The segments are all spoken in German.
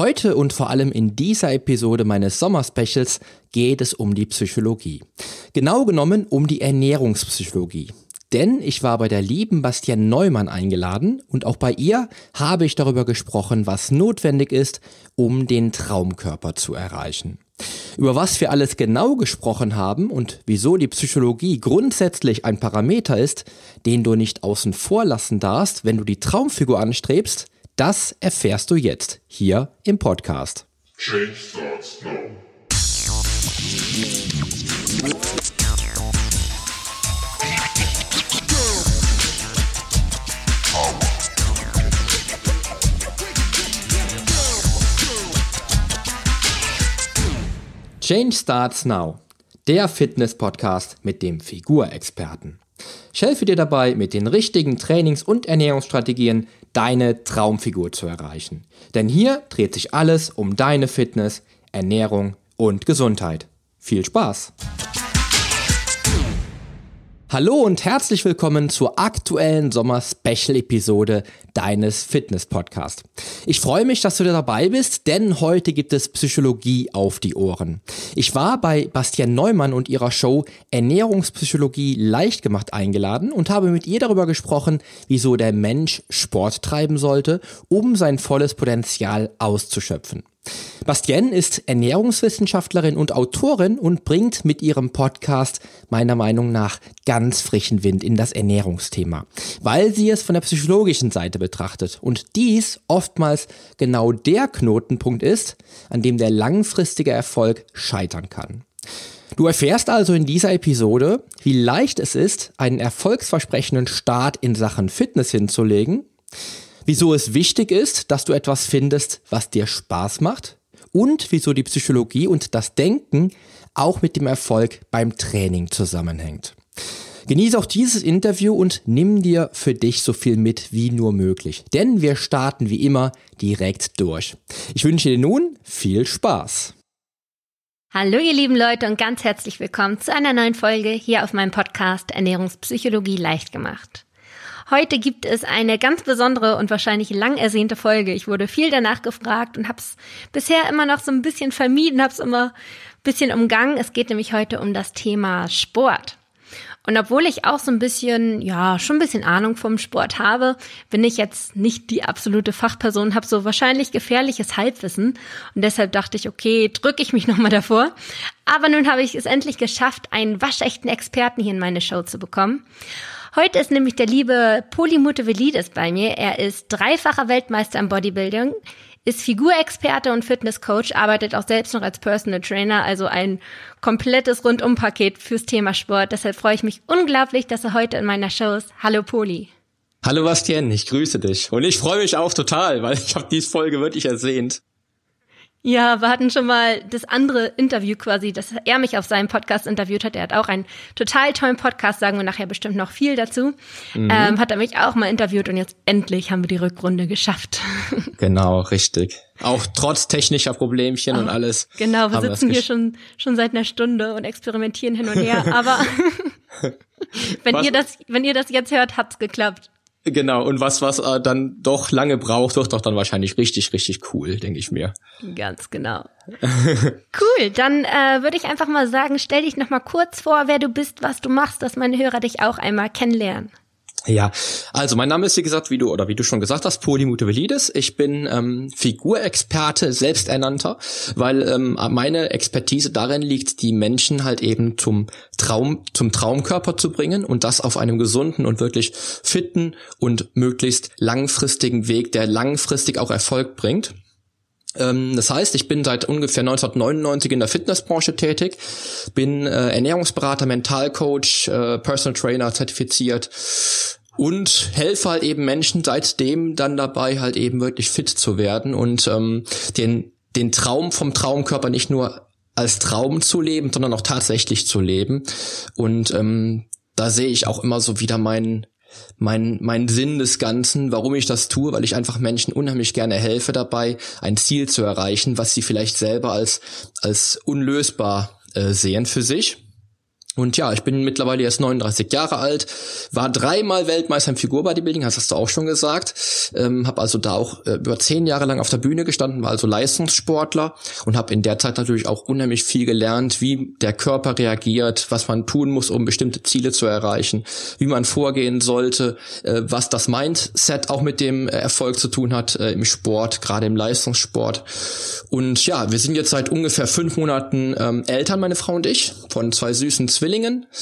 Heute und vor allem in dieser Episode meines Sommerspecials geht es um die Psychologie. Genau genommen um die Ernährungspsychologie. Denn ich war bei der lieben Bastian Neumann eingeladen und auch bei ihr habe ich darüber gesprochen, was notwendig ist, um den Traumkörper zu erreichen. Über was wir alles genau gesprochen haben und wieso die Psychologie grundsätzlich ein Parameter ist, den du nicht außen vor lassen darfst, wenn du die Traumfigur anstrebst, das erfährst du jetzt hier im Podcast. Change starts now. Change Starts Now, der Fitness-Podcast mit dem Figurexperten. Ich helfe dir dabei, mit den richtigen Trainings- und Ernährungsstrategien deine Traumfigur zu erreichen. Denn hier dreht sich alles um deine Fitness, Ernährung und Gesundheit. Viel Spaß! Hallo und herzlich willkommen zur aktuellen Sommer-Special-Episode deines Fitness-Podcasts. Ich freue mich, dass du dabei bist, denn heute gibt es Psychologie auf die Ohren. Ich war bei Bastian Neumann und ihrer Show Ernährungspsychologie leicht gemacht eingeladen und habe mit ihr darüber gesprochen, wieso der Mensch Sport treiben sollte, um sein volles Potenzial auszuschöpfen. Bastienne ist Ernährungswissenschaftlerin und Autorin und bringt mit ihrem Podcast meiner Meinung nach ganz frischen Wind in das Ernährungsthema, weil sie es von der psychologischen Seite betrachtet und dies oftmals genau der Knotenpunkt ist, an dem der langfristige Erfolg scheitern kann. Du erfährst also in dieser Episode, wie leicht es ist, einen erfolgsversprechenden Start in Sachen Fitness hinzulegen, wieso es wichtig ist, dass du etwas findest, was dir Spaß macht und wieso die Psychologie und das Denken auch mit dem Erfolg beim Training zusammenhängt. Genieße auch dieses Interview und nimm dir für dich so viel mit wie nur möglich, denn wir starten wie immer direkt durch. Ich wünsche dir nun viel Spaß. Hallo ihr lieben Leute und ganz herzlich willkommen zu einer neuen Folge hier auf meinem Podcast Ernährungspsychologie leicht gemacht. Heute gibt es eine ganz besondere und wahrscheinlich lang ersehnte Folge. Ich wurde viel danach gefragt und habe es bisher immer noch so ein bisschen vermieden, habe es immer ein bisschen umgangen. Es geht nämlich heute um das Thema Sport. Und obwohl ich auch so ein bisschen, ja, schon ein bisschen Ahnung vom Sport habe, bin ich jetzt nicht die absolute Fachperson, habe so wahrscheinlich gefährliches Halbwissen. Und deshalb dachte ich, okay, drücke ich mich nochmal davor. Aber nun habe ich es endlich geschafft, einen waschechten Experten hier in meine Show zu bekommen. Heute ist nämlich der liebe Polymutevelidis bei mir. Er ist dreifacher Weltmeister im Bodybuilding, ist Figurexperte und Fitnesscoach, arbeitet auch selbst noch als Personal Trainer, also ein komplettes Rundumpaket fürs Thema Sport. Deshalb freue ich mich unglaublich, dass er heute in meiner Show ist. Hallo Poli. Hallo Bastian, ich grüße dich. Und ich freue mich auch total, weil ich habe diese Folge wirklich ersehnt. Ja, wir hatten schon mal das andere Interview quasi, dass er mich auf seinem Podcast interviewt hat. Er hat auch einen total tollen Podcast, sagen wir nachher bestimmt noch viel dazu. Mhm. Ähm, hat er mich auch mal interviewt und jetzt endlich haben wir die Rückrunde geschafft. Genau, richtig. Auch trotz technischer Problemchen oh, und alles. Genau, wir sitzen hier schon, schon seit einer Stunde und experimentieren hin und her, aber wenn Was? ihr das, wenn ihr das jetzt hört, hat's geklappt. Genau, und was, was äh, dann doch lange braucht, wird doch dann wahrscheinlich richtig, richtig cool, denke ich mir. Ganz genau. cool, dann äh, würde ich einfach mal sagen, stell dich noch mal kurz vor, wer du bist, was du machst, dass meine Hörer dich auch einmal kennenlernen. Ja, also mein Name ist wie gesagt, wie du oder wie du schon gesagt hast, Poli Mutevelidis. Ich bin ähm, Figurexperte, selbsternannter, weil ähm, meine Expertise darin liegt, die Menschen halt eben zum Traum, zum Traumkörper zu bringen und das auf einem gesunden und wirklich fitten und möglichst langfristigen Weg, der langfristig auch Erfolg bringt. Ähm, das heißt, ich bin seit ungefähr 1999 in der Fitnessbranche tätig, bin äh, Ernährungsberater, Mentalcoach, äh, Personal Trainer zertifiziert und helfe halt eben Menschen seitdem dann dabei, halt eben wirklich fit zu werden und ähm, den, den Traum vom Traumkörper nicht nur als Traum zu leben, sondern auch tatsächlich zu leben. Und ähm, da sehe ich auch immer so wieder meinen mein, mein Sinn des Ganzen, warum ich das tue, weil ich einfach Menschen unheimlich gerne helfe dabei, ein Ziel zu erreichen, was sie vielleicht selber als, als unlösbar äh, sehen für sich. Und ja, ich bin mittlerweile jetzt 39 Jahre alt, war dreimal Weltmeister im Figur-Bodybuilding, hast du auch schon gesagt. Ähm, habe also da auch äh, über zehn Jahre lang auf der Bühne gestanden, war also Leistungssportler und habe in der Zeit natürlich auch unheimlich viel gelernt, wie der Körper reagiert, was man tun muss, um bestimmte Ziele zu erreichen, wie man vorgehen sollte, äh, was das Mindset auch mit dem Erfolg zu tun hat äh, im Sport, gerade im Leistungssport. Und ja, wir sind jetzt seit ungefähr fünf Monaten ähm, Eltern, meine Frau und ich, von zwei süßen Zwillingen,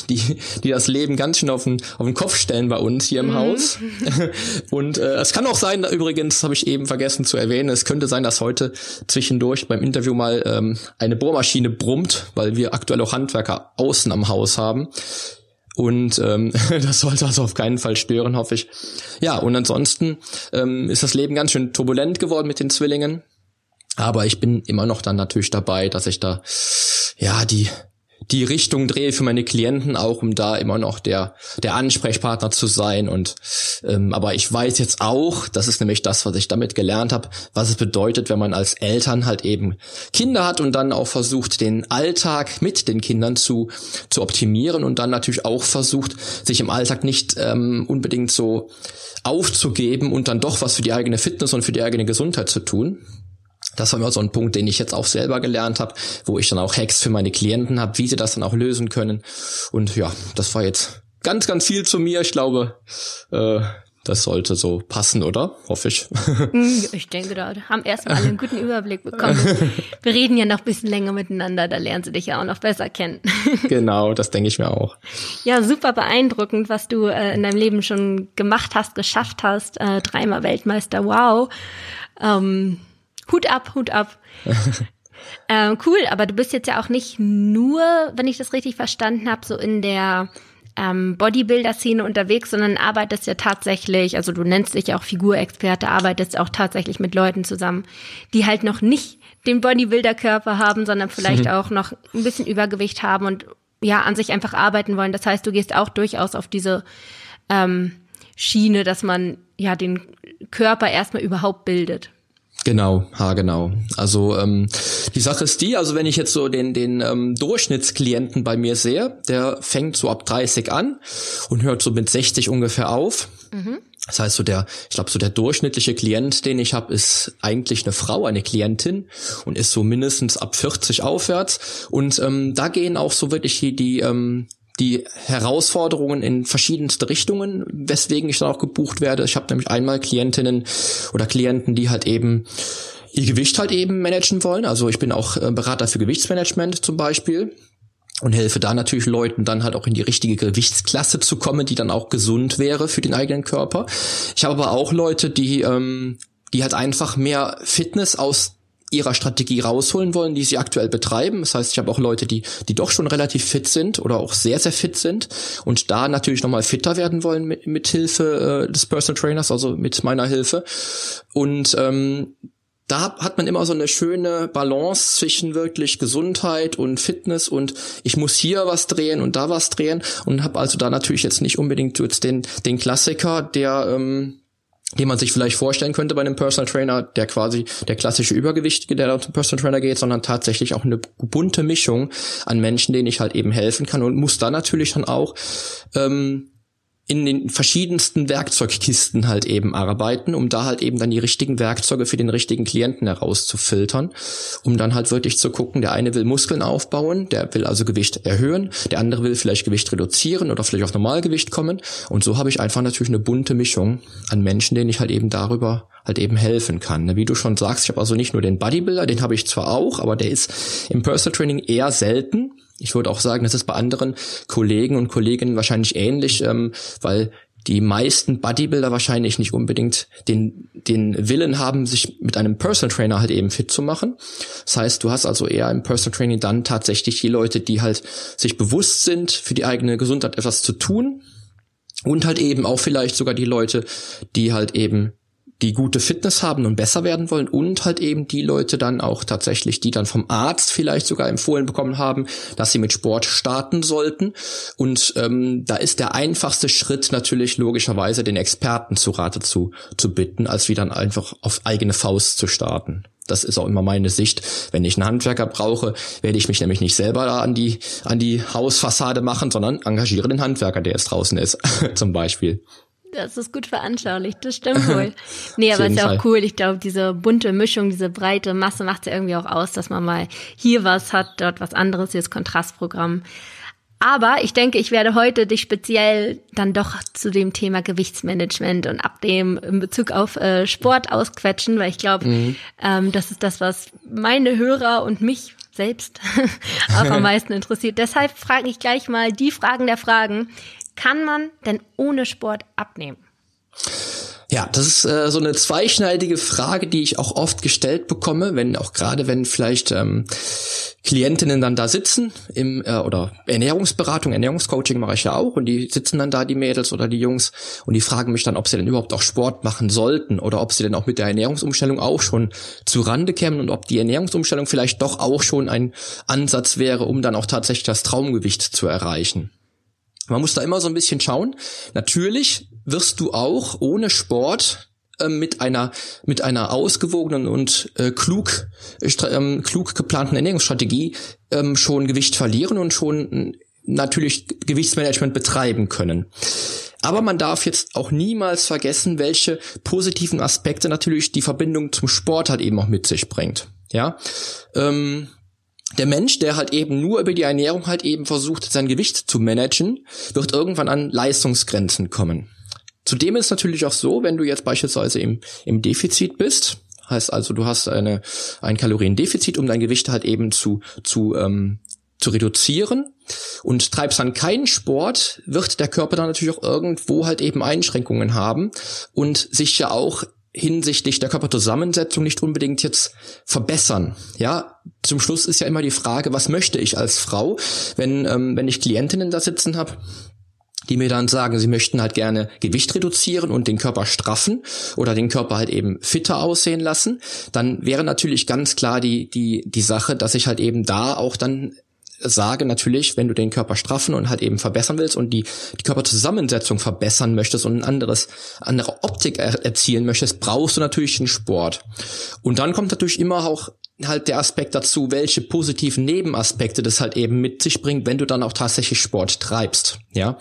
die, die das Leben ganz schön auf den, auf den Kopf stellen bei uns hier im mhm. Haus. Und äh, es kann auch sein, übrigens, habe ich eben vergessen zu erwähnen, es könnte sein, dass heute zwischendurch beim Interview mal ähm, eine Bohrmaschine brummt, weil wir aktuell auch Handwerker außen am Haus haben. Und ähm, das sollte also auf keinen Fall stören, hoffe ich. Ja, und ansonsten ähm, ist das Leben ganz schön turbulent geworden mit den Zwillingen. Aber ich bin immer noch dann natürlich dabei, dass ich da ja die die Richtung drehe für meine Klienten auch, um da immer noch der der Ansprechpartner zu sein. Und ähm, aber ich weiß jetzt auch, das ist nämlich das, was ich damit gelernt habe, was es bedeutet, wenn man als Eltern halt eben Kinder hat und dann auch versucht, den Alltag mit den Kindern zu zu optimieren und dann natürlich auch versucht, sich im Alltag nicht ähm, unbedingt so aufzugeben und dann doch was für die eigene Fitness und für die eigene Gesundheit zu tun. Das war immer so ein Punkt, den ich jetzt auch selber gelernt habe, wo ich dann auch Hacks für meine Klienten habe, wie sie das dann auch lösen können. Und ja, das war jetzt ganz, ganz viel zu mir. Ich glaube, äh, das sollte so passen, oder? Hoffe ich. Hm, ich denke, da haben erstmal alle einen guten Überblick bekommen. Wir reden ja noch ein bisschen länger miteinander, da lernen sie dich ja auch noch besser kennen. Genau, das denke ich mir auch. Ja, super beeindruckend, was du äh, in deinem Leben schon gemacht hast, geschafft hast. Äh, dreimal Weltmeister, wow. Ähm, Hut ab, Hut ab. ähm, cool, aber du bist jetzt ja auch nicht nur, wenn ich das richtig verstanden habe, so in der ähm, Bodybuilder-Szene unterwegs, sondern arbeitest ja tatsächlich, also du nennst dich ja auch Figurexperte, arbeitest auch tatsächlich mit Leuten zusammen, die halt noch nicht den Bodybuilder-Körper haben, sondern vielleicht mhm. auch noch ein bisschen Übergewicht haben und ja, an sich einfach arbeiten wollen. Das heißt, du gehst auch durchaus auf diese ähm, Schiene, dass man ja den Körper erstmal überhaupt bildet. Genau, ha genau. Also ähm, die Sache ist die, also wenn ich jetzt so den den ähm, Durchschnittsklienten bei mir sehe, der fängt so ab 30 an und hört so mit 60 ungefähr auf. Mhm. Das heißt so der, ich glaube so der durchschnittliche Klient, den ich habe, ist eigentlich eine Frau, eine Klientin und ist so mindestens ab 40 aufwärts. Und ähm, da gehen auch so wirklich die, die ähm, die Herausforderungen in verschiedenste Richtungen, weswegen ich dann auch gebucht werde. Ich habe nämlich einmal Klientinnen oder Klienten, die halt eben ihr Gewicht halt eben managen wollen. Also ich bin auch äh, Berater für Gewichtsmanagement zum Beispiel und helfe da natürlich Leuten dann halt auch in die richtige Gewichtsklasse zu kommen, die dann auch gesund wäre für den eigenen Körper. Ich habe aber auch Leute, die ähm, die halt einfach mehr Fitness aus ihrer Strategie rausholen wollen, die sie aktuell betreiben. Das heißt, ich habe auch Leute, die, die doch schon relativ fit sind oder auch sehr, sehr fit sind und da natürlich nochmal fitter werden wollen mit, mit Hilfe äh, des Personal Trainers, also mit meiner Hilfe. Und ähm, da hat man immer so eine schöne Balance zwischen wirklich Gesundheit und Fitness und ich muss hier was drehen und da was drehen und habe also da natürlich jetzt nicht unbedingt jetzt den, den Klassiker, der ähm, den man sich vielleicht vorstellen könnte bei einem Personal Trainer, der quasi der klassische Übergewichtige, der zum Personal Trainer geht, sondern tatsächlich auch eine bunte Mischung an Menschen, denen ich halt eben helfen kann und muss dann natürlich dann auch ähm, in den verschiedensten Werkzeugkisten halt eben arbeiten, um da halt eben dann die richtigen Werkzeuge für den richtigen Klienten herauszufiltern, um dann halt wirklich zu gucken, der eine will Muskeln aufbauen, der will also Gewicht erhöhen, der andere will vielleicht Gewicht reduzieren oder vielleicht auf Normalgewicht kommen und so habe ich einfach natürlich eine bunte Mischung an Menschen, denen ich halt eben darüber halt eben helfen kann. Wie du schon sagst, ich habe also nicht nur den Bodybuilder, den habe ich zwar auch, aber der ist im Personal Training eher selten, ich würde auch sagen, das ist bei anderen Kollegen und Kolleginnen wahrscheinlich ähnlich, ähm, weil die meisten Bodybuilder wahrscheinlich nicht unbedingt den, den Willen haben, sich mit einem Personal Trainer halt eben fit zu machen. Das heißt, du hast also eher im Personal Training dann tatsächlich die Leute, die halt sich bewusst sind, für die eigene Gesundheit etwas zu tun. Und halt eben auch vielleicht sogar die Leute, die halt eben die gute Fitness haben und besser werden wollen und halt eben die Leute dann auch tatsächlich, die dann vom Arzt vielleicht sogar empfohlen bekommen haben, dass sie mit Sport starten sollten. Und ähm, da ist der einfachste Schritt natürlich logischerweise den Experten zu Rate zu, zu bitten, als wie dann einfach auf eigene Faust zu starten. Das ist auch immer meine Sicht. Wenn ich einen Handwerker brauche, werde ich mich nämlich nicht selber an die, an die Hausfassade machen, sondern engagiere den Handwerker, der jetzt draußen ist, zum Beispiel. Das ist gut veranschaulicht, das stimmt wohl. Nee, aber ist ja auch cool. Ich glaube, diese bunte Mischung, diese breite Masse macht ja irgendwie auch aus, dass man mal hier was hat, dort was anderes, hier das Kontrastprogramm. Aber ich denke, ich werde heute dich speziell dann doch zu dem Thema Gewichtsmanagement und ab dem in Bezug auf äh, Sport ausquetschen, weil ich glaube, mhm. ähm, das ist das, was meine Hörer und mich selbst auch am meisten interessiert. Deshalb frage ich gleich mal die Fragen der Fragen. Kann man denn ohne Sport abnehmen? Ja, das ist äh, so eine zweischneidige Frage, die ich auch oft gestellt bekomme, wenn auch gerade wenn vielleicht ähm, Klientinnen dann da sitzen im äh, oder Ernährungsberatung, Ernährungscoaching mache ich ja auch und die sitzen dann da die Mädels oder die Jungs und die fragen mich dann, ob sie denn überhaupt auch Sport machen sollten oder ob sie denn auch mit der Ernährungsumstellung auch schon zu Rande kämen und ob die Ernährungsumstellung vielleicht doch auch schon ein Ansatz wäre, um dann auch tatsächlich das Traumgewicht zu erreichen. Man muss da immer so ein bisschen schauen. Natürlich wirst du auch ohne Sport äh, mit einer mit einer ausgewogenen und äh, klug äh, ähm, klug geplanten Ernährungsstrategie ähm, schon Gewicht verlieren und schon natürlich Gewichtsmanagement betreiben können. Aber man darf jetzt auch niemals vergessen, welche positiven Aspekte natürlich die Verbindung zum Sport halt eben auch mit sich bringt. Ja, ähm, der Mensch, der halt eben nur über die Ernährung halt eben versucht, sein Gewicht zu managen, wird irgendwann an Leistungsgrenzen kommen. Zudem ist es natürlich auch so, wenn du jetzt beispielsweise im, im Defizit bist, heißt also, du hast eine, ein Kaloriendefizit, um dein Gewicht halt eben zu, zu, ähm, zu reduzieren und treibst dann keinen Sport, wird der Körper dann natürlich auch irgendwo halt eben Einschränkungen haben und sich ja auch hinsichtlich der Körperzusammensetzung nicht unbedingt jetzt verbessern. Ja, zum Schluss ist ja immer die Frage, was möchte ich als Frau, wenn ähm, wenn ich Klientinnen da sitzen habe, die mir dann sagen, sie möchten halt gerne Gewicht reduzieren und den Körper straffen oder den Körper halt eben fitter aussehen lassen, dann wäre natürlich ganz klar die die die Sache, dass ich halt eben da auch dann sage natürlich, wenn du den Körper straffen und halt eben verbessern willst und die, die Körperzusammensetzung verbessern möchtest und ein anderes, andere Optik er, erzielen möchtest, brauchst du natürlich den Sport. Und dann kommt natürlich immer auch halt der Aspekt dazu, welche positiven Nebenaspekte das halt eben mit sich bringt, wenn du dann auch tatsächlich Sport treibst, ja.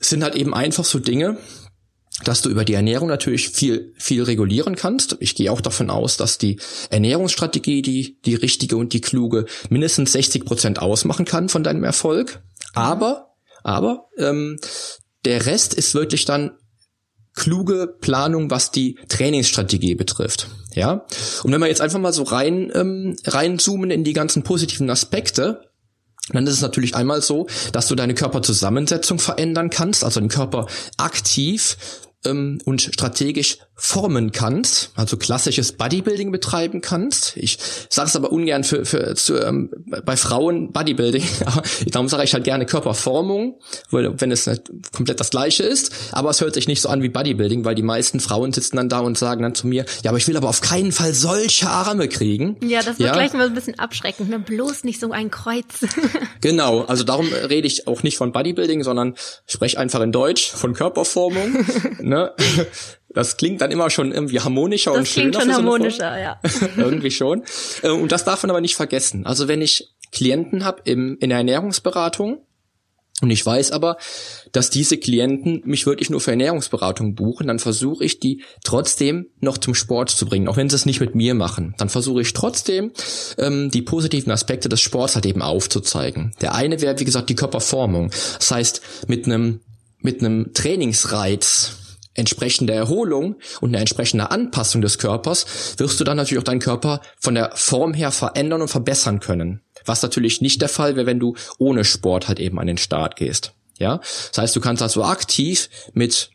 Es sind halt eben einfach so Dinge, dass du über die Ernährung natürlich viel, viel regulieren kannst. Ich gehe auch davon aus, dass die Ernährungsstrategie, die, die richtige und die kluge, mindestens 60 Prozent ausmachen kann von deinem Erfolg. Aber, aber, ähm, der Rest ist wirklich dann kluge Planung, was die Trainingsstrategie betrifft. Ja. Und wenn wir jetzt einfach mal so rein, ähm, reinzoomen in die ganzen positiven Aspekte, dann ist es natürlich einmal so, dass du deine Körperzusammensetzung verändern kannst, also den Körper aktiv ähm, und strategisch formen kannst, also klassisches Bodybuilding betreiben kannst. Ich sage es aber ungern für, für zu, ähm, bei Frauen Bodybuilding, darum sage ich halt gerne Körperformung, weil, wenn es nicht komplett das gleiche ist, aber es hört sich nicht so an wie Bodybuilding, weil die meisten Frauen sitzen dann da und sagen dann zu mir, ja, aber ich will aber auf keinen Fall solche Arme kriegen. Ja, das wird ja. gleich mal ein bisschen abschreckend, ne? bloß nicht so ein Kreuz. genau, also darum rede ich auch nicht von Bodybuilding, sondern spreche einfach in Deutsch von Körperformung. ne? Das klingt dann immer schon irgendwie harmonischer das und schöner. Das klingt schon harmonischer, ja. irgendwie schon. Äh, und das darf man aber nicht vergessen. Also wenn ich Klienten habe in der Ernährungsberatung und ich weiß aber, dass diese Klienten mich wirklich nur für Ernährungsberatung buchen, dann versuche ich die trotzdem noch zum Sport zu bringen, auch wenn sie es nicht mit mir machen. Dann versuche ich trotzdem ähm, die positiven Aspekte des Sports halt eben aufzuzeigen. Der eine wäre, wie gesagt, die Körperformung. Das heißt, mit einem mit einem Trainingsreiz entsprechende Erholung und eine entsprechende Anpassung des Körpers wirst du dann natürlich auch deinen Körper von der Form her verändern und verbessern können. Was natürlich nicht der Fall wäre, wenn du ohne Sport halt eben an den Start gehst. Ja, das heißt, du kannst also aktiv mit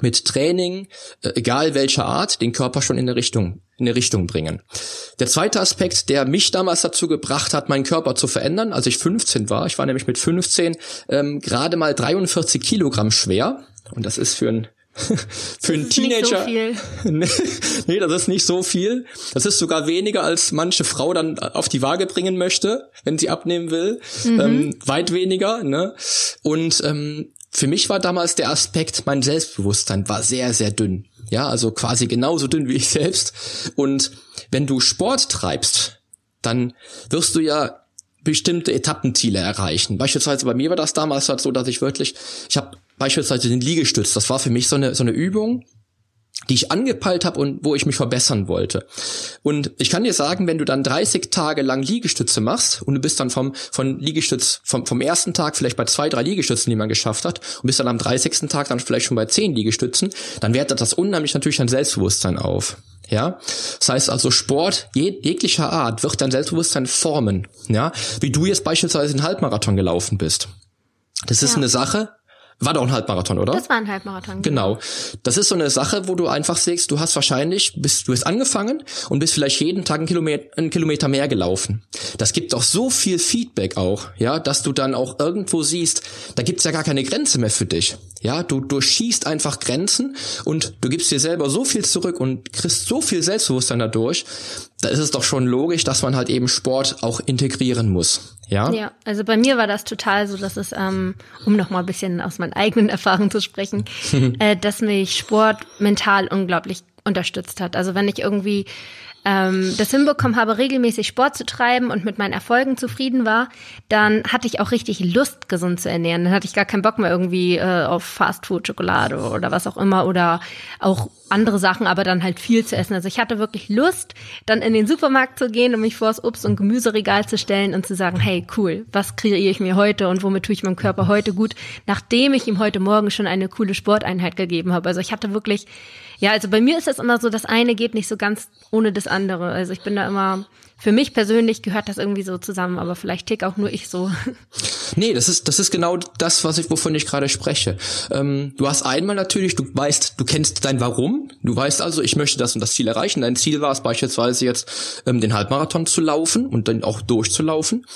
mit Training, äh, egal welcher Art, den Körper schon in eine Richtung, in eine Richtung bringen. Der zweite Aspekt, der mich damals dazu gebracht hat, meinen Körper zu verändern, als ich 15 war, ich war nämlich mit 15 ähm, gerade mal 43 Kilogramm schwer. Und das ist für einen für einen Teenager. So nee, das ist nicht so viel. Das ist sogar weniger, als manche Frau dann auf die Waage bringen möchte, wenn sie abnehmen will. Mhm. Ähm, weit weniger. Ne? Und ähm, für mich war damals der Aspekt, mein Selbstbewusstsein war sehr, sehr dünn. Ja, also quasi genauso dünn wie ich selbst. Und wenn du Sport treibst, dann wirst du ja bestimmte Etappenziele erreichen. Beispielsweise bei mir war das damals halt so, dass ich wirklich, ich habe beispielsweise den Liegestütz, das war für mich so eine, so eine Übung, die ich angepeilt habe und wo ich mich verbessern wollte. Und ich kann dir sagen, wenn du dann 30 Tage lang Liegestütze machst und du bist dann vom von Liegestütz vom, vom ersten Tag vielleicht bei zwei, drei Liegestützen, die man geschafft hat, und bist dann am 30. Tag dann vielleicht schon bei zehn Liegestützen, dann wertet das unheimlich natürlich dein Selbstbewusstsein auf. Ja, das heißt also Sport jeg jeglicher Art wird dein Selbstbewusstsein formen. Ja, wie du jetzt beispielsweise den Halbmarathon gelaufen bist. Das ist ja. eine Sache, war doch ein Halbmarathon, oder? Das war ein Halbmarathon. Genau. genau. Das ist so eine Sache, wo du einfach siehst, du hast wahrscheinlich, bist, du hast angefangen und bist vielleicht jeden Tag einen Kilometer, einen Kilometer mehr gelaufen. Das gibt doch so viel Feedback auch, ja, dass du dann auch irgendwo siehst, da gibt's ja gar keine Grenze mehr für dich. Ja, du durchschießt einfach Grenzen und du gibst dir selber so viel zurück und kriegst so viel Selbstbewusstsein dadurch. Da ist es doch schon logisch, dass man halt eben Sport auch integrieren muss. Ja. Ja, also bei mir war das total so, dass es, ähm, um noch mal ein bisschen aus meinen eigenen Erfahrungen zu sprechen, äh, dass mich Sport mental unglaublich unterstützt hat. Also wenn ich irgendwie ähm, das hinbekommen habe, regelmäßig Sport zu treiben und mit meinen Erfolgen zufrieden war, dann hatte ich auch richtig Lust, gesund zu ernähren. Dann hatte ich gar keinen Bock mehr irgendwie äh, auf Fastfood, Schokolade oder was auch immer oder auch andere Sachen, aber dann halt viel zu essen. Also ich hatte wirklich Lust, dann in den Supermarkt zu gehen und mich vor das Obst- und Gemüseregal zu stellen und zu sagen, hey, cool, was kreiere ich mir heute und womit tue ich meinem Körper heute gut, nachdem ich ihm heute Morgen schon eine coole Sporteinheit gegeben habe. Also ich hatte wirklich ja, also bei mir ist es immer so, das eine geht nicht so ganz ohne das andere. Also ich bin da immer, für mich persönlich gehört das irgendwie so zusammen, aber vielleicht tick auch nur ich so. Nee, das ist, das ist genau das, was ich, wovon ich gerade spreche. Ähm, du hast einmal natürlich, du weißt, du kennst dein Warum. Du weißt also, ich möchte das und das Ziel erreichen. Dein Ziel war es beispielsweise jetzt, ähm, den Halbmarathon zu laufen und dann auch durchzulaufen.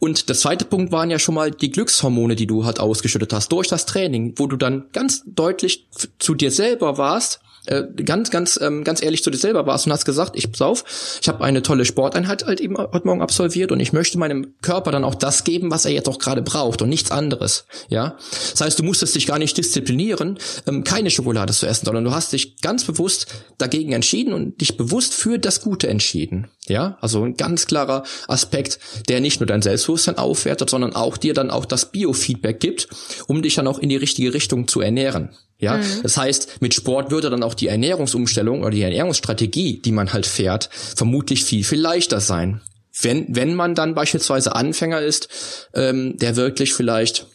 Und der zweite Punkt waren ja schon mal die Glückshormone, die du halt ausgeschüttet hast durch das Training, wo du dann ganz deutlich zu dir selber warst äh, ganz, ganz, ähm, ganz ehrlich zu dir selber warst und hast gesagt, ich pass auf, ich habe eine tolle Sporteinheit halt eben heute Morgen absolviert und ich möchte meinem Körper dann auch das geben, was er jetzt auch gerade braucht und nichts anderes. Ja, das heißt, du musstest dich gar nicht disziplinieren, ähm, keine Schokolade zu essen, sondern du hast dich ganz bewusst dagegen entschieden und dich bewusst für das Gute entschieden. Ja, also ein ganz klarer Aspekt, der nicht nur dein Selbstbewusstsein aufwertet, sondern auch dir dann auch das Biofeedback gibt, um dich dann auch in die richtige Richtung zu ernähren. Ja, mhm. das heißt, mit Sport würde dann auch die Ernährungsumstellung oder die Ernährungsstrategie, die man halt fährt, vermutlich viel, viel leichter sein. Wenn, wenn man dann beispielsweise Anfänger ist, ähm, der wirklich vielleicht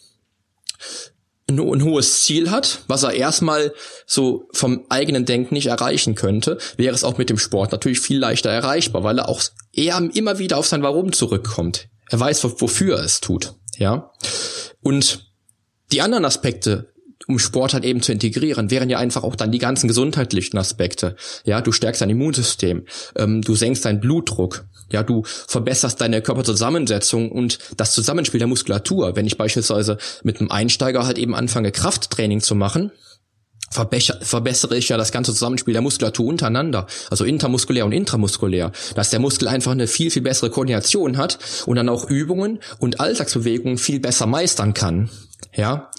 ein, ein hohes Ziel hat, was er erstmal so vom eigenen Denken nicht erreichen könnte, wäre es auch mit dem Sport natürlich viel leichter erreichbar, weil er auch eher immer wieder auf sein Warum zurückkommt. Er weiß, wofür er es tut. Ja. Und die anderen Aspekte um Sport halt eben zu integrieren, wären ja einfach auch dann die ganzen gesundheitlichen Aspekte. Ja, du stärkst dein Immunsystem, ähm, du senkst deinen Blutdruck, ja, du verbesserst deine Körperzusammensetzung und das Zusammenspiel der Muskulatur. Wenn ich beispielsweise mit einem Einsteiger halt eben anfange, Krafttraining zu machen, verbessere ich ja das ganze Zusammenspiel der Muskulatur untereinander, also intermuskulär und intramuskulär, dass der Muskel einfach eine viel, viel bessere Koordination hat und dann auch Übungen und Alltagsbewegungen viel besser meistern kann. Ja,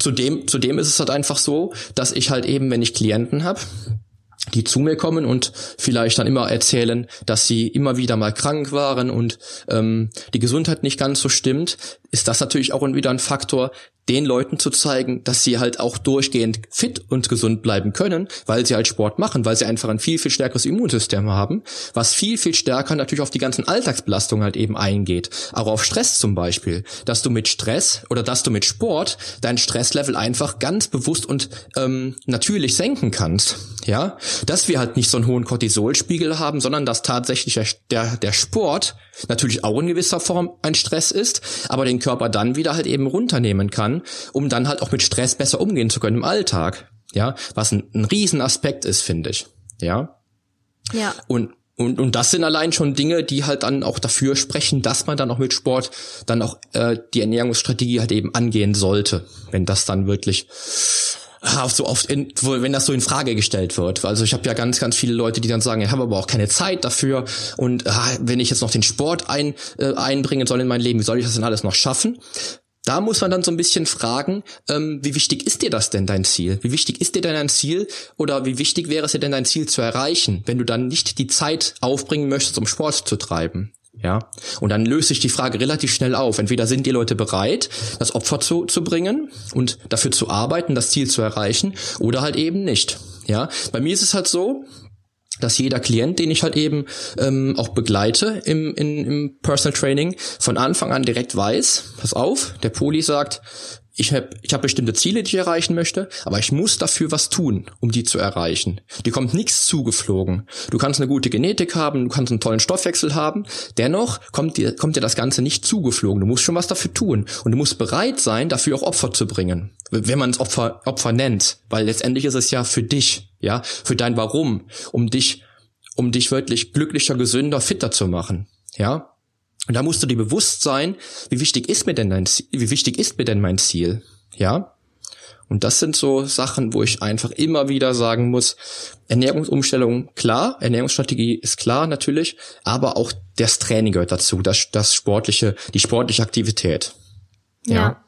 zudem, zudem ist es halt einfach so, dass ich halt eben, wenn ich Klienten habe, die zu mir kommen und vielleicht dann immer erzählen, dass sie immer wieder mal krank waren und ähm, die Gesundheit nicht ganz so stimmt, ist das natürlich auch wieder ein Faktor, den Leuten zu zeigen, dass sie halt auch durchgehend fit und gesund bleiben können, weil sie halt Sport machen, weil sie einfach ein viel, viel stärkeres Immunsystem haben, was viel, viel stärker natürlich auf die ganzen Alltagsbelastungen halt eben eingeht. Auch auf Stress zum Beispiel. Dass du mit Stress oder dass du mit Sport dein Stresslevel einfach ganz bewusst und ähm, natürlich senken kannst. Ja, dass wir halt nicht so einen hohen Cortisolspiegel haben, sondern dass tatsächlich der, der Sport natürlich auch in gewisser Form ein Stress ist, aber den Körper dann wieder halt eben runternehmen kann, um dann halt auch mit Stress besser umgehen zu können im Alltag. Ja, was ein, ein Riesenaspekt ist, finde ich. Ja. Ja. Und und, und das sind allein schon Dinge, die halt dann auch dafür sprechen, dass man dann auch mit Sport dann auch äh, die Ernährungsstrategie halt eben angehen sollte, wenn das dann wirklich so oft, in, wenn das so in Frage gestellt wird. Also ich habe ja ganz, ganz viele Leute, die dann sagen, ich habe aber auch keine Zeit dafür und ah, wenn ich jetzt noch den Sport ein, äh, einbringen soll in mein Leben, wie soll ich das denn alles noch schaffen? da muss man dann so ein bisschen fragen, ähm, wie wichtig ist dir das denn dein Ziel? Wie wichtig ist dir denn dein Ziel oder wie wichtig wäre es dir denn dein Ziel zu erreichen, wenn du dann nicht die Zeit aufbringen möchtest, um Sport zu treiben? Ja, und dann löst sich die Frage relativ schnell auf. Entweder sind die Leute bereit, das Opfer zu, zu bringen und dafür zu arbeiten, das Ziel zu erreichen, oder halt eben nicht. Ja, bei mir ist es halt so, dass jeder Klient, den ich halt eben ähm, auch begleite im, in, im Personal Training, von Anfang an direkt weiß, pass auf, der Poli sagt, ich habe ich hab bestimmte Ziele, die ich erreichen möchte, aber ich muss dafür was tun, um die zu erreichen. Die kommt nichts zugeflogen. Du kannst eine gute Genetik haben, du kannst einen tollen Stoffwechsel haben, dennoch kommt dir, kommt dir das Ganze nicht zugeflogen. Du musst schon was dafür tun und du musst bereit sein, dafür auch Opfer zu bringen. Wenn man es Opfer, Opfer nennt, weil letztendlich ist es ja für dich, ja, für dein Warum, um dich, um dich wirklich glücklicher, gesünder, fitter zu machen, ja. Und da musst du dir bewusst sein, wie wichtig ist mir denn dein, wie wichtig ist mir denn mein Ziel? Ja? Und das sind so Sachen, wo ich einfach immer wieder sagen muss, Ernährungsumstellung klar, Ernährungsstrategie ist klar natürlich, aber auch das Training gehört dazu, das, das sportliche, die sportliche Aktivität. ja. ja.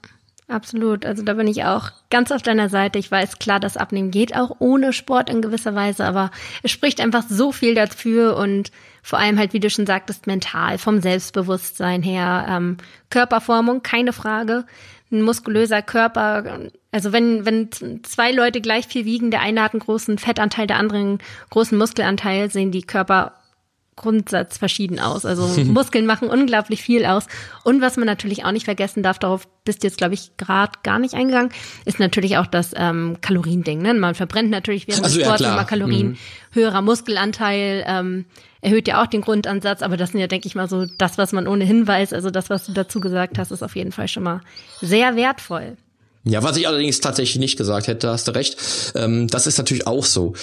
Absolut. Also da bin ich auch ganz auf deiner Seite. Ich weiß klar, das Abnehmen geht auch ohne Sport in gewisser Weise, aber es spricht einfach so viel dafür und vor allem halt, wie du schon sagtest, mental, vom Selbstbewusstsein her, ähm, Körperformung, keine Frage. Ein muskulöser Körper, also wenn, wenn zwei Leute gleich viel wiegen, der eine hat einen großen Fettanteil, der andere einen großen Muskelanteil, sehen die Körper Grundsatz verschieden aus. Also Muskeln machen unglaublich viel aus. Und was man natürlich auch nicht vergessen darf, darauf bist du jetzt, glaube ich, gerade gar nicht eingegangen, ist natürlich auch das ähm, Kaloriending. Ne? Man verbrennt natürlich während also, des Sports ja, immer Kalorien. Mhm. Höherer Muskelanteil ähm, erhöht ja auch den Grundansatz, aber das sind ja, denke ich mal, so das, was man ohnehin weiß. Also das, was du dazu gesagt hast, ist auf jeden Fall schon mal sehr wertvoll. Ja, was ich allerdings tatsächlich nicht gesagt hätte, hast du recht. Ähm, das ist natürlich auch so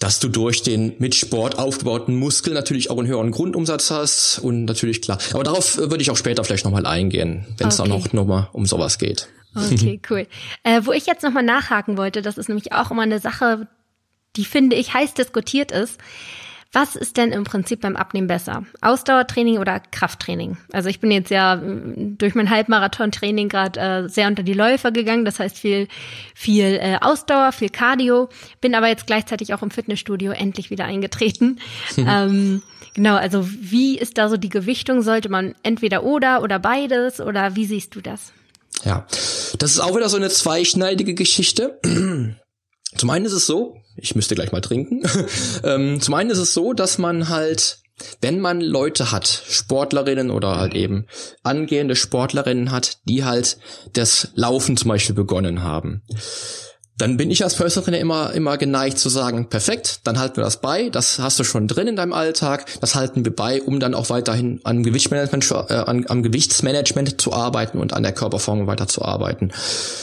dass du durch den mit Sport aufgebauten Muskel natürlich auch einen höheren Grundumsatz hast und natürlich klar. Aber darauf würde ich auch später vielleicht nochmal eingehen, wenn es okay. dann noch nochmal um sowas geht. Okay, cool. Äh, wo ich jetzt nochmal nachhaken wollte, das ist nämlich auch immer eine Sache, die finde ich heiß diskutiert ist. Was ist denn im Prinzip beim Abnehmen besser? Ausdauertraining oder Krafttraining? Also ich bin jetzt ja mm, durch mein Halbmarathon-Training gerade äh, sehr unter die Läufer gegangen. Das heißt viel, viel äh, Ausdauer, viel Cardio. Bin aber jetzt gleichzeitig auch im Fitnessstudio endlich wieder eingetreten. ähm, genau, also wie ist da so die Gewichtung? Sollte man entweder oder oder beides oder wie siehst du das? Ja, das ist auch wieder so eine zweischneidige Geschichte. Zum einen ist es so, ich müsste gleich mal trinken. ähm, zum einen ist es so, dass man halt, wenn man Leute hat, Sportlerinnen oder halt eben angehende Sportlerinnen hat, die halt das Laufen zum Beispiel begonnen haben, dann bin ich als Personal Trainer immer, immer geneigt zu sagen, perfekt, dann halten wir das bei, das hast du schon drin in deinem Alltag, das halten wir bei, um dann auch weiterhin an Gewichtsmanagement, äh, am Gewichtsmanagement zu arbeiten und an der Körperformung weiter zu arbeiten.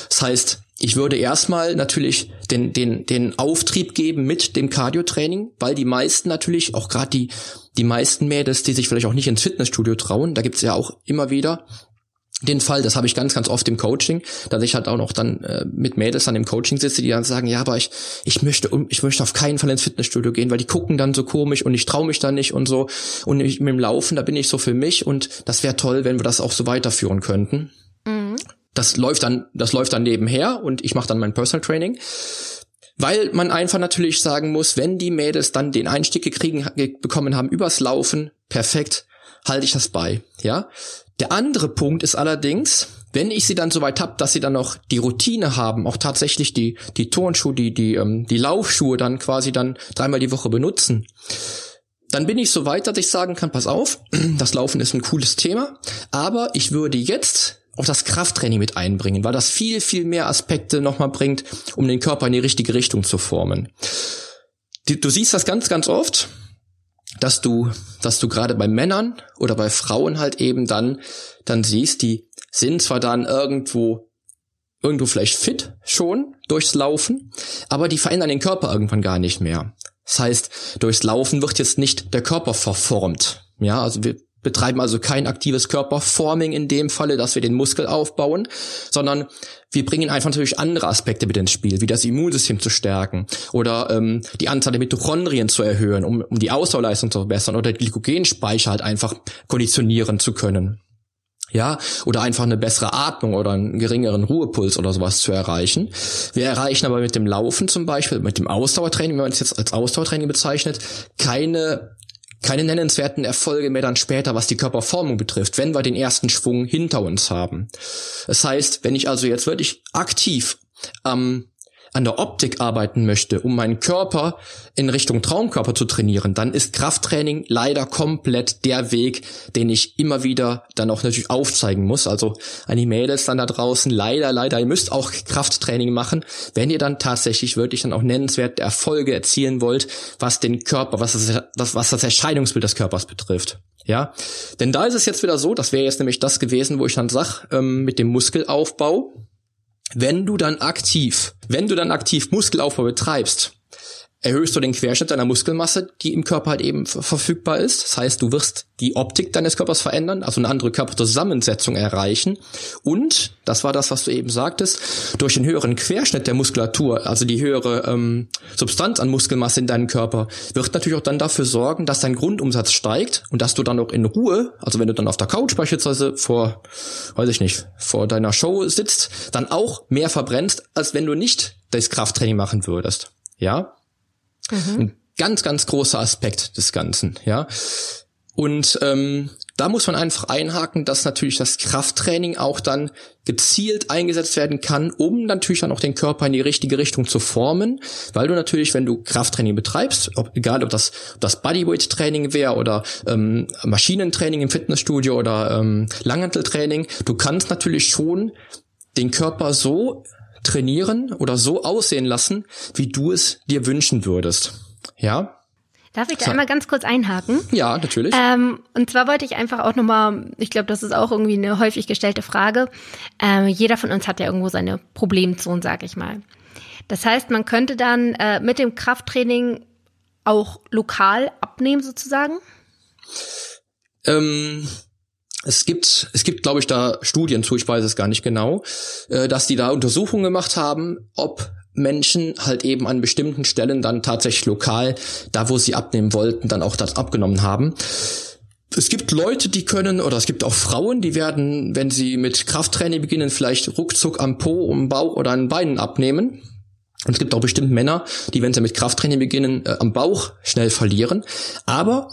Das heißt, ich würde erstmal natürlich den, den, den Auftrieb geben mit dem Cardio-Training, weil die meisten natürlich, auch gerade die, die meisten Mädels, die sich vielleicht auch nicht ins Fitnessstudio trauen, da gibt's ja auch immer wieder den Fall, das habe ich ganz, ganz oft im Coaching, dass ich halt auch noch dann äh, mit Mädels dann im Coaching sitze, die dann sagen, ja, aber ich, ich möchte, ich möchte auf keinen Fall ins Fitnessstudio gehen, weil die gucken dann so komisch und ich traue mich dann nicht und so. Und ich, mit dem Laufen, da bin ich so für mich und das wäre toll, wenn wir das auch so weiterführen könnten. Das läuft dann, das läuft dann nebenher und ich mache dann mein Personal Training. Weil man einfach natürlich sagen muss, wenn die Mädels dann den Einstieg gekriegen, bekommen haben übers Laufen, perfekt, halte ich das bei, ja. Der andere Punkt ist allerdings, wenn ich sie dann soweit hab, dass sie dann noch die Routine haben, auch tatsächlich die, die Turnschuhe, die, die, ähm, die Laufschuhe dann quasi dann dreimal die Woche benutzen, dann bin ich so weit, dass ich sagen kann, pass auf, das Laufen ist ein cooles Thema, aber ich würde jetzt auch das Krafttraining mit einbringen, weil das viel, viel mehr Aspekte nochmal bringt, um den Körper in die richtige Richtung zu formen. Du siehst das ganz, ganz oft, dass du, dass du gerade bei Männern oder bei Frauen halt eben dann, dann siehst, die sind zwar dann irgendwo, irgendwo vielleicht fit schon durchs Laufen, aber die verändern den Körper irgendwann gar nicht mehr. Das heißt, durchs Laufen wird jetzt nicht der Körper verformt. Ja, also wir, betreiben also kein aktives Körperforming in dem Falle, dass wir den Muskel aufbauen, sondern wir bringen einfach natürlich andere Aspekte mit ins Spiel, wie das Immunsystem zu stärken oder ähm, die Anzahl der Mitochondrien zu erhöhen, um, um die Ausdauerleistung zu verbessern oder Glykogenspeicher halt einfach konditionieren zu können. ja, oder einfach eine bessere Atmung oder einen geringeren Ruhepuls oder sowas zu erreichen. Wir erreichen aber mit dem Laufen zum Beispiel, mit dem Ausdauertraining, wenn man es jetzt als Ausdauertraining bezeichnet, keine keine nennenswerten Erfolge mehr dann später, was die Körperformung betrifft, wenn wir den ersten Schwung hinter uns haben. Das heißt, wenn ich also jetzt wirklich aktiv am ähm, an der Optik arbeiten möchte, um meinen Körper in Richtung Traumkörper zu trainieren, dann ist Krafttraining leider komplett der Weg, den ich immer wieder dann auch natürlich aufzeigen muss. Also an die Mädels dann da draußen, leider, leider, ihr müsst auch Krafttraining machen, wenn ihr dann tatsächlich wirklich dann auch nennenswerte Erfolge erzielen wollt, was den Körper, was das, was das Erscheinungsbild des Körpers betrifft. Ja, denn da ist es jetzt wieder so, das wäre jetzt nämlich das gewesen, wo ich dann sag, ähm, mit dem Muskelaufbau, wenn du dann aktiv, wenn du dann aktiv Muskelaufbau betreibst, erhöhst du den Querschnitt deiner Muskelmasse, die im Körper halt eben verfügbar ist. Das heißt, du wirst die Optik deines Körpers verändern, also eine andere Körperzusammensetzung erreichen. Und, das war das, was du eben sagtest, durch den höheren Querschnitt der Muskulatur, also die höhere ähm, Substanz an Muskelmasse in deinem Körper, wird natürlich auch dann dafür sorgen, dass dein Grundumsatz steigt und dass du dann auch in Ruhe, also wenn du dann auf der Couch beispielsweise vor, weiß ich nicht, vor deiner Show sitzt, dann auch mehr verbrennst, als wenn du nicht das Krafttraining machen würdest. Ja, Mhm. Ein ganz, ganz großer Aspekt des Ganzen, ja. Und ähm, da muss man einfach einhaken, dass natürlich das Krafttraining auch dann gezielt eingesetzt werden kann, um natürlich dann auch den Körper in die richtige Richtung zu formen, weil du natürlich, wenn du Krafttraining betreibst, ob, egal ob das, ob das Bodyweight-Training wäre oder ähm, Maschinentraining im Fitnessstudio oder ähm, Langhanteltraining, du kannst natürlich schon den Körper so trainieren oder so aussehen lassen, wie du es dir wünschen würdest. Ja? Darf ich da einmal ganz kurz einhaken? Ja, natürlich. Ähm, und zwar wollte ich einfach auch nochmal, ich glaube, das ist auch irgendwie eine häufig gestellte Frage. Ähm, jeder von uns hat ja irgendwo seine Problemzone, sag ich mal. Das heißt, man könnte dann äh, mit dem Krafttraining auch lokal abnehmen sozusagen? Ähm, es gibt, es gibt, glaube ich, da Studien zu, ich weiß es gar nicht genau, äh, dass die da Untersuchungen gemacht haben, ob Menschen halt eben an bestimmten Stellen dann tatsächlich lokal, da wo sie abnehmen wollten, dann auch das abgenommen haben. Es gibt Leute, die können, oder es gibt auch Frauen, die werden, wenn sie mit Krafttraining beginnen, vielleicht ruckzuck am Po, am Bauch oder an Beinen abnehmen. Und es gibt auch bestimmt Männer, die, wenn sie mit Krafttraining beginnen, äh, am Bauch schnell verlieren. Aber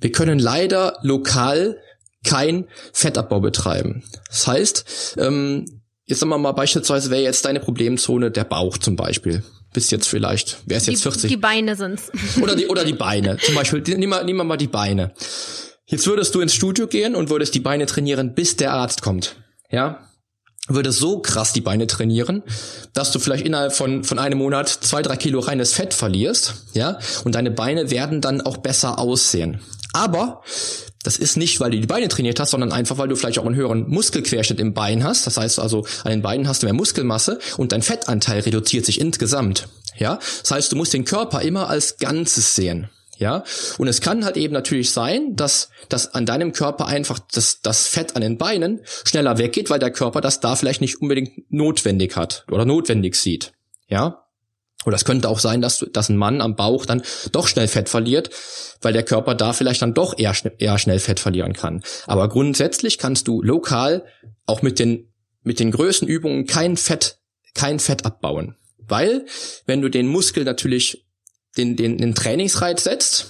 wir können leider lokal kein Fettabbau betreiben. Das heißt, ähm, jetzt sagen wir mal beispielsweise wäre jetzt deine Problemzone der Bauch zum Beispiel. Bis jetzt vielleicht, wäre es jetzt 40. Die Beine sind's. Oder die, oder die Beine. Zum Beispiel, nimm mal, nimm mal die Beine. Jetzt würdest du ins Studio gehen und würdest die Beine trainieren, bis der Arzt kommt. Ja? Würdest so krass die Beine trainieren, dass du vielleicht innerhalb von, von einem Monat zwei, drei Kilo reines Fett verlierst, ja? Und deine Beine werden dann auch besser aussehen. Aber das ist nicht, weil du die Beine trainiert hast, sondern einfach, weil du vielleicht auch einen höheren Muskelquerschnitt im Bein hast. Das heißt also, an den Beinen hast du mehr Muskelmasse und dein Fettanteil reduziert sich insgesamt. Ja, das heißt, du musst den Körper immer als Ganzes sehen. Ja, und es kann halt eben natürlich sein, dass, dass an deinem Körper einfach das, das Fett an den Beinen schneller weggeht, weil der Körper das da vielleicht nicht unbedingt notwendig hat oder notwendig sieht. Ja, oder es könnte auch sein, dass, dass ein Mann am Bauch dann doch schnell Fett verliert, weil der Körper da vielleicht dann doch eher, eher schnell Fett verlieren kann. Aber grundsätzlich kannst du lokal auch mit den, mit den Größenübungen kein Fett, kein Fett abbauen. Weil, wenn du den Muskel natürlich den, den, den Trainingsreiz setzt,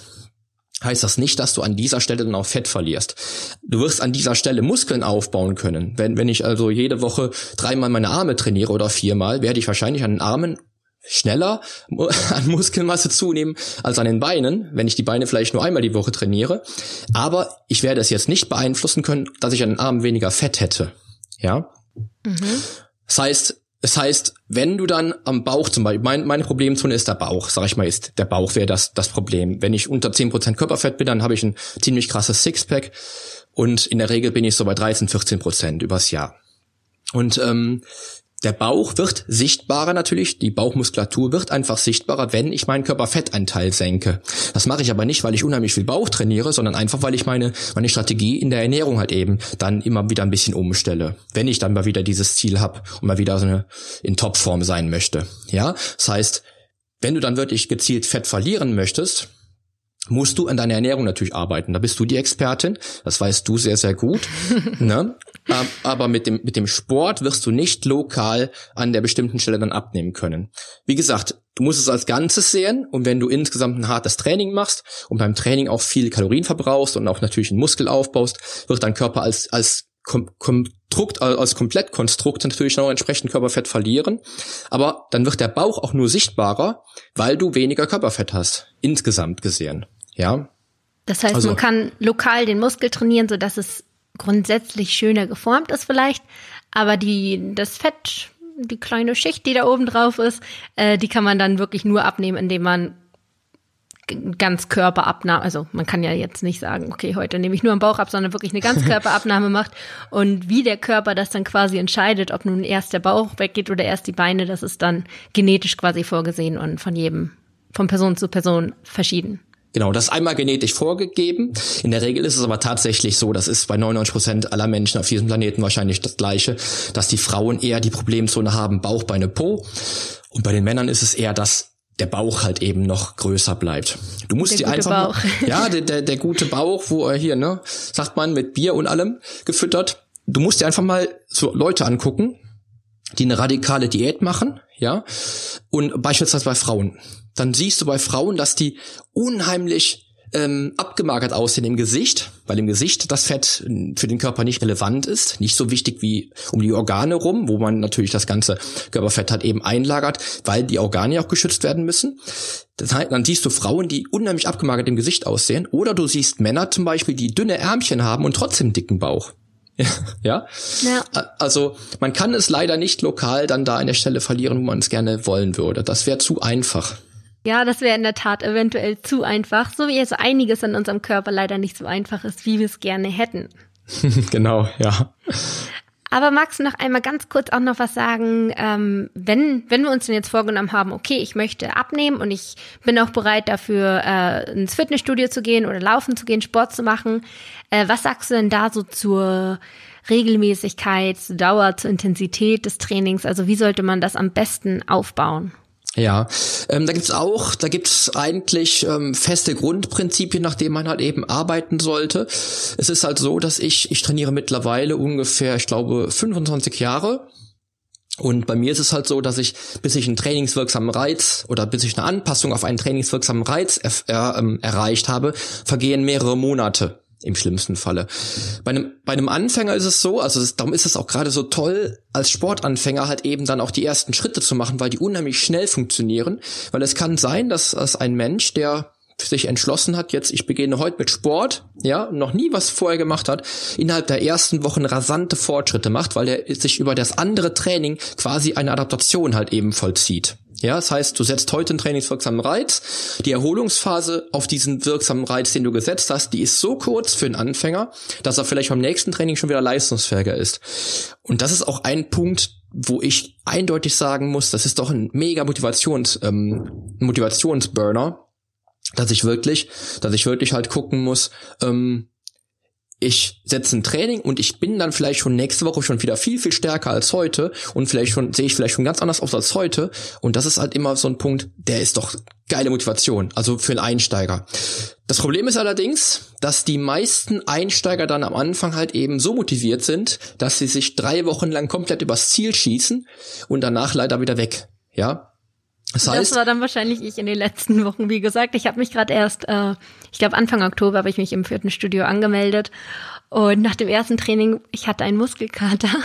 heißt das nicht, dass du an dieser Stelle dann auch Fett verlierst. Du wirst an dieser Stelle Muskeln aufbauen können. Wenn, wenn ich also jede Woche dreimal meine Arme trainiere oder viermal, werde ich wahrscheinlich an den Armen schneller an Muskelmasse zunehmen als an den Beinen, wenn ich die Beine vielleicht nur einmal die Woche trainiere. Aber ich werde es jetzt nicht beeinflussen können, dass ich an den Armen weniger Fett hätte. Ja. Mhm. Das heißt, das heißt, wenn du dann am Bauch zum Beispiel, mein, meine Problemzone ist der Bauch, sag ich mal, ist der Bauch wäre das, das Problem. Wenn ich unter 10% Körperfett bin, dann habe ich ein ziemlich krasses Sixpack und in der Regel bin ich so bei 13, 14% übers Jahr. Und ähm, der Bauch wird sichtbarer natürlich, die Bauchmuskulatur wird einfach sichtbarer, wenn ich meinen Körperfettanteil senke. Das mache ich aber nicht, weil ich unheimlich viel Bauch trainiere, sondern einfach, weil ich meine, meine Strategie in der Ernährung halt eben dann immer wieder ein bisschen umstelle. Wenn ich dann mal wieder dieses Ziel habe und mal wieder so eine in Topform sein möchte. Ja, das heißt, wenn du dann wirklich gezielt Fett verlieren möchtest, musst du an deiner Ernährung natürlich arbeiten. Da bist du die Expertin, das weißt du sehr, sehr gut. ne? aber mit dem, mit dem Sport wirst du nicht lokal an der bestimmten Stelle dann abnehmen können. Wie gesagt, du musst es als Ganzes sehen und wenn du insgesamt ein hartes Training machst und beim Training auch viel Kalorien verbrauchst und auch natürlich einen Muskel aufbaust, wird dein Körper als, als Konstrukt, als Komplettkonstrukt natürlich noch entsprechend Körperfett verlieren. Aber dann wird der Bauch auch nur sichtbarer, weil du weniger Körperfett hast. Insgesamt gesehen. Ja. Das heißt, also, man kann lokal den Muskel trainieren, so dass es grundsätzlich schöner geformt ist vielleicht, aber die, das Fett, die kleine Schicht, die da oben drauf ist, äh, die kann man dann wirklich nur abnehmen, indem man ganz Körperabnahme, also man kann ja jetzt nicht sagen, okay, heute nehme ich nur einen Bauch ab, sondern wirklich eine Ganzkörperabnahme macht und wie der Körper das dann quasi entscheidet, ob nun erst der Bauch weggeht oder erst die Beine, das ist dann genetisch quasi vorgesehen und von jedem, von Person zu Person verschieden. Genau, das ist einmal genetisch vorgegeben. In der Regel ist es aber tatsächlich so, das ist bei 99 Prozent aller Menschen auf diesem Planeten wahrscheinlich das Gleiche, dass die Frauen eher die Problemzone haben, Bauch, Beine, Po. Und bei den Männern ist es eher, dass der Bauch halt eben noch größer bleibt. Du musst dir einfach, Bauch. ja, der, der, der gute Bauch, wo er hier, ne, sagt man, mit Bier und allem gefüttert. Du musst dir einfach mal so Leute angucken, die eine radikale Diät machen, ja, und beispielsweise bei Frauen. Dann siehst du bei Frauen, dass die unheimlich ähm, abgemagert aussehen im Gesicht, weil im Gesicht das Fett für den Körper nicht relevant ist, nicht so wichtig wie um die Organe rum, wo man natürlich das ganze Körperfett halt eben einlagert, weil die Organe auch geschützt werden müssen. Das heißt, dann siehst du Frauen, die unheimlich abgemagert im Gesicht aussehen, oder du siehst Männer zum Beispiel, die dünne Ärmchen haben und trotzdem dicken Bauch. ja? ja. Also man kann es leider nicht lokal dann da an der Stelle verlieren, wo man es gerne wollen würde. Das wäre zu einfach. Ja, das wäre in der Tat eventuell zu einfach, so wie es einiges an unserem Körper leider nicht so einfach ist, wie wir es gerne hätten. genau, ja. Aber magst du noch einmal ganz kurz auch noch was sagen, ähm, wenn, wenn wir uns denn jetzt vorgenommen haben, okay, ich möchte abnehmen und ich bin auch bereit dafür, äh, ins Fitnessstudio zu gehen oder laufen zu gehen, Sport zu machen, äh, was sagst du denn da so zur Regelmäßigkeit, zur Dauer, zur Intensität des Trainings? Also wie sollte man das am besten aufbauen? Ja, ähm, da gibt's auch, da gibt's eigentlich ähm, feste Grundprinzipien, nach denen man halt eben arbeiten sollte. Es ist halt so, dass ich, ich trainiere mittlerweile ungefähr, ich glaube, 25 Jahre. Und bei mir ist es halt so, dass ich, bis ich einen trainingswirksamen Reiz oder bis ich eine Anpassung auf einen trainingswirksamen Reiz er, ähm, erreicht habe, vergehen mehrere Monate im schlimmsten Falle. Bei einem, bei einem Anfänger ist es so, also das, darum ist es auch gerade so toll, als Sportanfänger halt eben dann auch die ersten Schritte zu machen, weil die unheimlich schnell funktionieren. Weil es kann sein, dass, dass ein Mensch, der sich entschlossen hat, jetzt ich beginne heute mit Sport, ja, noch nie was vorher gemacht hat, innerhalb der ersten Wochen rasante Fortschritte macht, weil er sich über das andere Training quasi eine Adaptation halt eben vollzieht. Ja, das heißt, du setzt heute einen trainingswirksamen Reiz. Die Erholungsphase auf diesen wirksamen Reiz, den du gesetzt hast, die ist so kurz für einen Anfänger, dass er vielleicht beim nächsten Training schon wieder leistungsfähiger ist. Und das ist auch ein Punkt, wo ich eindeutig sagen muss, das ist doch ein mega Motivations, ähm, Motivationsburner, dass ich wirklich, dass ich wirklich halt gucken muss, ähm, ich setze ein Training und ich bin dann vielleicht schon nächste Woche schon wieder viel, viel stärker als heute und vielleicht schon, sehe ich vielleicht schon ganz anders aus als heute. Und das ist halt immer so ein Punkt, der ist doch geile Motivation, also für einen Einsteiger. Das Problem ist allerdings, dass die meisten Einsteiger dann am Anfang halt eben so motiviert sind, dass sie sich drei Wochen lang komplett übers Ziel schießen und danach leider wieder weg. Ja, das, heißt, das war dann wahrscheinlich ich in den letzten Wochen. Wie gesagt, ich habe mich gerade erst, äh, ich glaube Anfang Oktober habe ich mich im vierten Studio angemeldet. Und nach dem ersten Training, ich hatte einen Muskelkater.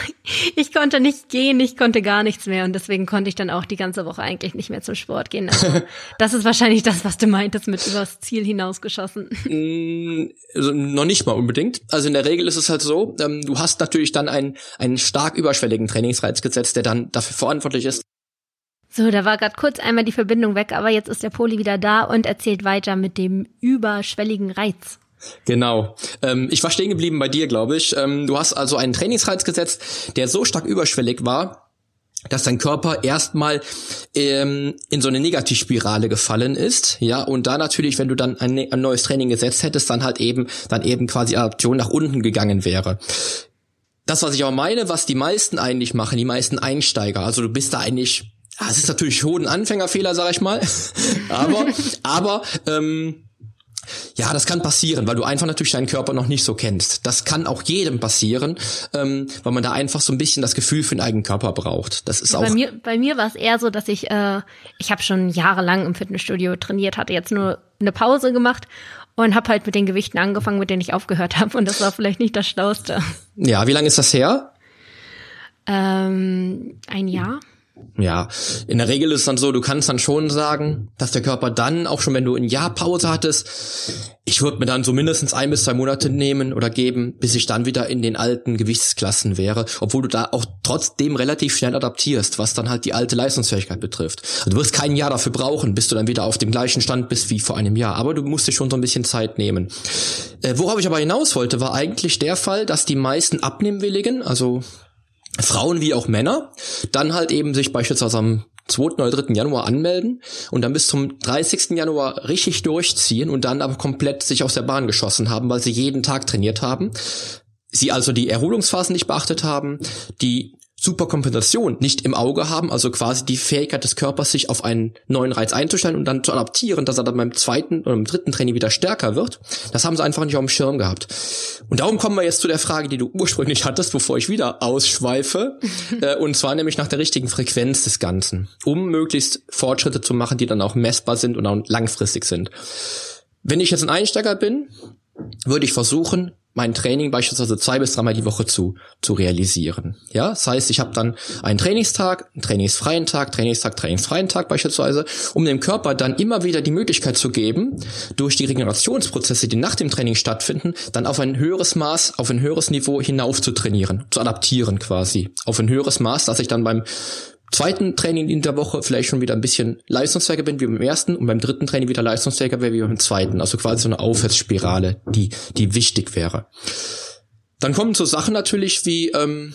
Ich konnte nicht gehen, ich konnte gar nichts mehr. Und deswegen konnte ich dann auch die ganze Woche eigentlich nicht mehr zum Sport gehen. Also, das ist wahrscheinlich das, was du meintest mit übers Ziel hinausgeschossen. Mm, also noch nicht mal unbedingt. Also in der Regel ist es halt so, ähm, du hast natürlich dann einen, einen stark überschwelligen Trainingsreiz gesetzt, der dann dafür verantwortlich ist, so, da war gerade kurz einmal die Verbindung weg, aber jetzt ist der Poli wieder da und erzählt weiter mit dem überschwelligen Reiz. Genau. Ähm, ich war stehen geblieben bei dir, glaube ich. Ähm, du hast also einen Trainingsreiz gesetzt, der so stark überschwellig war, dass dein Körper erstmal ähm, in so eine Negativspirale gefallen ist, ja, und da natürlich, wenn du dann ein, ein neues Training gesetzt hättest, dann halt eben, dann eben quasi Adaption nach unten gegangen wäre. Das, was ich auch meine, was die meisten eigentlich machen, die meisten Einsteiger, also du bist da eigentlich es ist natürlich schon ein Anfängerfehler, sag ich mal. aber, aber ähm, Ja, das kann passieren, weil du einfach natürlich deinen Körper noch nicht so kennst. Das kann auch jedem passieren, ähm, weil man da einfach so ein bisschen das Gefühl für den eigenen Körper braucht. Das ist ja, auch. Bei mir, bei mir war es eher so, dass ich, äh, ich habe schon jahrelang im Fitnessstudio trainiert, hatte jetzt nur eine Pause gemacht und habe halt mit den Gewichten angefangen, mit denen ich aufgehört habe. Und das war vielleicht nicht das Schlauste. Ja, wie lange ist das her? Ähm, ein Jahr. Ja, in der Regel ist es dann so, du kannst dann schon sagen, dass der Körper dann, auch schon wenn du ein Jahr Pause hattest, ich würde mir dann so mindestens ein bis zwei Monate nehmen oder geben, bis ich dann wieder in den alten Gewichtsklassen wäre, obwohl du da auch trotzdem relativ schnell adaptierst, was dann halt die alte Leistungsfähigkeit betrifft. Also du wirst kein Jahr dafür brauchen, bis du dann wieder auf dem gleichen Stand bist wie vor einem Jahr, aber du musst dir schon so ein bisschen Zeit nehmen. Äh, worauf ich aber hinaus wollte, war eigentlich der Fall, dass die meisten Abnehmwilligen, also Frauen wie auch Männer, dann halt eben sich beispielsweise am 2. oder 3. Januar anmelden und dann bis zum 30. Januar richtig durchziehen und dann aber komplett sich aus der Bahn geschossen haben, weil sie jeden Tag trainiert haben. Sie also die Erholungsphasen nicht beachtet haben, die Superkompensation nicht im Auge haben, also quasi die Fähigkeit des Körpers, sich auf einen neuen Reiz einzustellen und dann zu adaptieren, dass er dann beim zweiten oder beim dritten Training wieder stärker wird, das haben sie einfach nicht auf dem Schirm gehabt. Und darum kommen wir jetzt zu der Frage, die du ursprünglich hattest, bevor ich wieder ausschweife, äh, und zwar nämlich nach der richtigen Frequenz des Ganzen, um möglichst Fortschritte zu machen, die dann auch messbar sind und auch langfristig sind. Wenn ich jetzt ein Einsteiger bin, würde ich versuchen, mein Training beispielsweise zwei bis dreimal die Woche zu, zu realisieren. Ja, das heißt, ich habe dann einen Trainingstag, einen trainingsfreien Tag, Trainingstag, trainingsfreien Tag beispielsweise, um dem Körper dann immer wieder die Möglichkeit zu geben, durch die Regenerationsprozesse, die nach dem Training stattfinden, dann auf ein höheres Maß, auf ein höheres Niveau hinauf zu trainieren, zu adaptieren quasi. Auf ein höheres Maß, dass ich dann beim zweiten Training in der Woche vielleicht schon wieder ein bisschen leistungsfähiger bin wie beim ersten und beim dritten Training wieder leistungsfähiger wäre wie beim zweiten. Also quasi so eine Aufwärtsspirale, die, die wichtig wäre. Dann kommen so Sachen natürlich wie, ähm,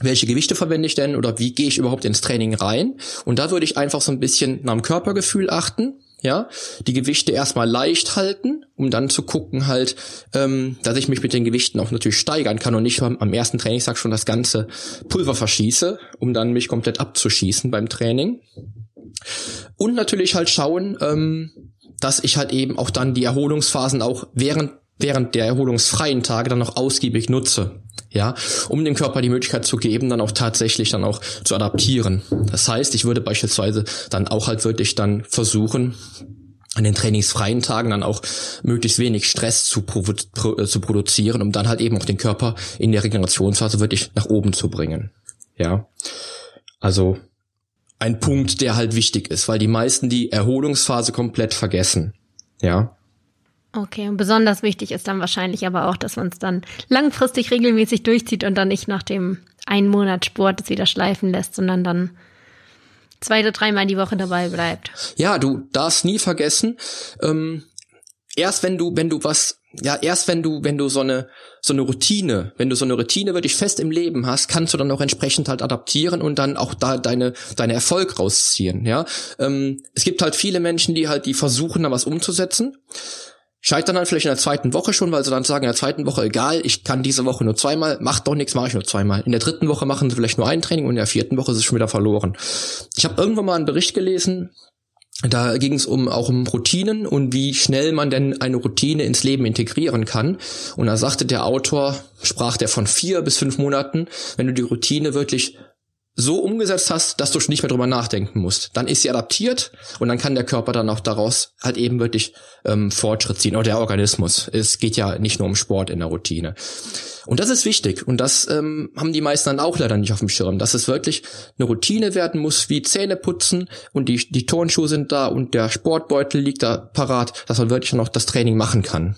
welche Gewichte verwende ich denn oder wie gehe ich überhaupt ins Training rein? Und da würde ich einfach so ein bisschen nach dem Körpergefühl achten ja, die Gewichte erstmal leicht halten, um dann zu gucken halt, ähm, dass ich mich mit den Gewichten auch natürlich steigern kann und nicht am ersten Trainingstag schon das ganze Pulver verschieße, um dann mich komplett abzuschießen beim Training. Und natürlich halt schauen, ähm, dass ich halt eben auch dann die Erholungsphasen auch während während der erholungsfreien Tage dann noch ausgiebig nutze. Ja, um dem Körper die Möglichkeit zu geben, dann auch tatsächlich dann auch zu adaptieren. Das heißt, ich würde beispielsweise dann auch halt wirklich dann versuchen, an den trainingsfreien Tagen dann auch möglichst wenig Stress zu, provo äh, zu produzieren, um dann halt eben auch den Körper in der Regenerationsphase wirklich nach oben zu bringen. Ja, also ein Punkt, der halt wichtig ist, weil die meisten die Erholungsphase komplett vergessen. Ja, Okay, und besonders wichtig ist dann wahrscheinlich aber auch, dass man es dann langfristig regelmäßig durchzieht und dann nicht nach dem einen Monat Sport es wieder schleifen lässt, sondern dann zwei oder dreimal die Woche dabei bleibt. Ja, du darfst nie vergessen, ähm, erst wenn du, wenn du was, ja, erst wenn du, wenn du so eine, so eine Routine, wenn du so eine Routine wirklich fest im Leben hast, kannst du dann auch entsprechend halt adaptieren und dann auch da deine, deine Erfolg rausziehen, ja. Ähm, es gibt halt viele Menschen, die halt, die versuchen, da was umzusetzen scheitern dann vielleicht in der zweiten Woche schon, weil sie dann sagen, in der zweiten Woche, egal, ich kann diese Woche nur zweimal, macht doch nichts, mache ich nur zweimal. In der dritten Woche machen sie vielleicht nur ein Training und in der vierten Woche ist es schon wieder verloren. Ich habe irgendwann mal einen Bericht gelesen, da ging es um auch um Routinen und wie schnell man denn eine Routine ins Leben integrieren kann. Und da sagte der Autor, sprach der von vier bis fünf Monaten, wenn du die Routine wirklich so umgesetzt hast, dass du schon nicht mehr drüber nachdenken musst. Dann ist sie adaptiert und dann kann der Körper dann auch daraus halt eben wirklich ähm, Fortschritt ziehen. Oder der Organismus. Es geht ja nicht nur um Sport in der Routine. Und das ist wichtig. Und das ähm, haben die meisten dann auch leider nicht auf dem Schirm, dass es wirklich eine Routine werden muss, wie Zähne putzen und die, die Turnschuhe sind da und der Sportbeutel liegt da parat, dass man wirklich noch das Training machen kann.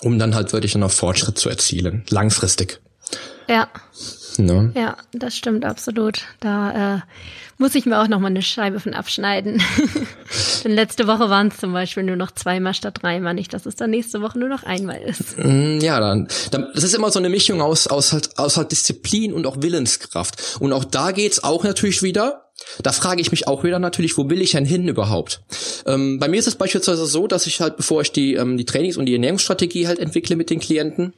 Um dann halt wirklich noch Fortschritt zu erzielen. Langfristig. Ja. Ne? Ja, das stimmt absolut. Da äh, muss ich mir auch noch mal eine Scheibe von abschneiden. Denn letzte Woche waren es zum Beispiel nur noch zweimal statt dreimal, nicht, dass es dann nächste Woche nur noch einmal ist. Mm, ja, dann, dann das ist immer so eine Mischung aus aus halt aus halt Disziplin und auch Willenskraft. Und auch da geht's auch natürlich wieder. Da frage ich mich auch wieder natürlich, wo will ich denn hin überhaupt? Ähm, bei mir ist es beispielsweise so, dass ich halt, bevor ich die ähm, die Trainings- und die Ernährungsstrategie halt entwickle mit den Klienten,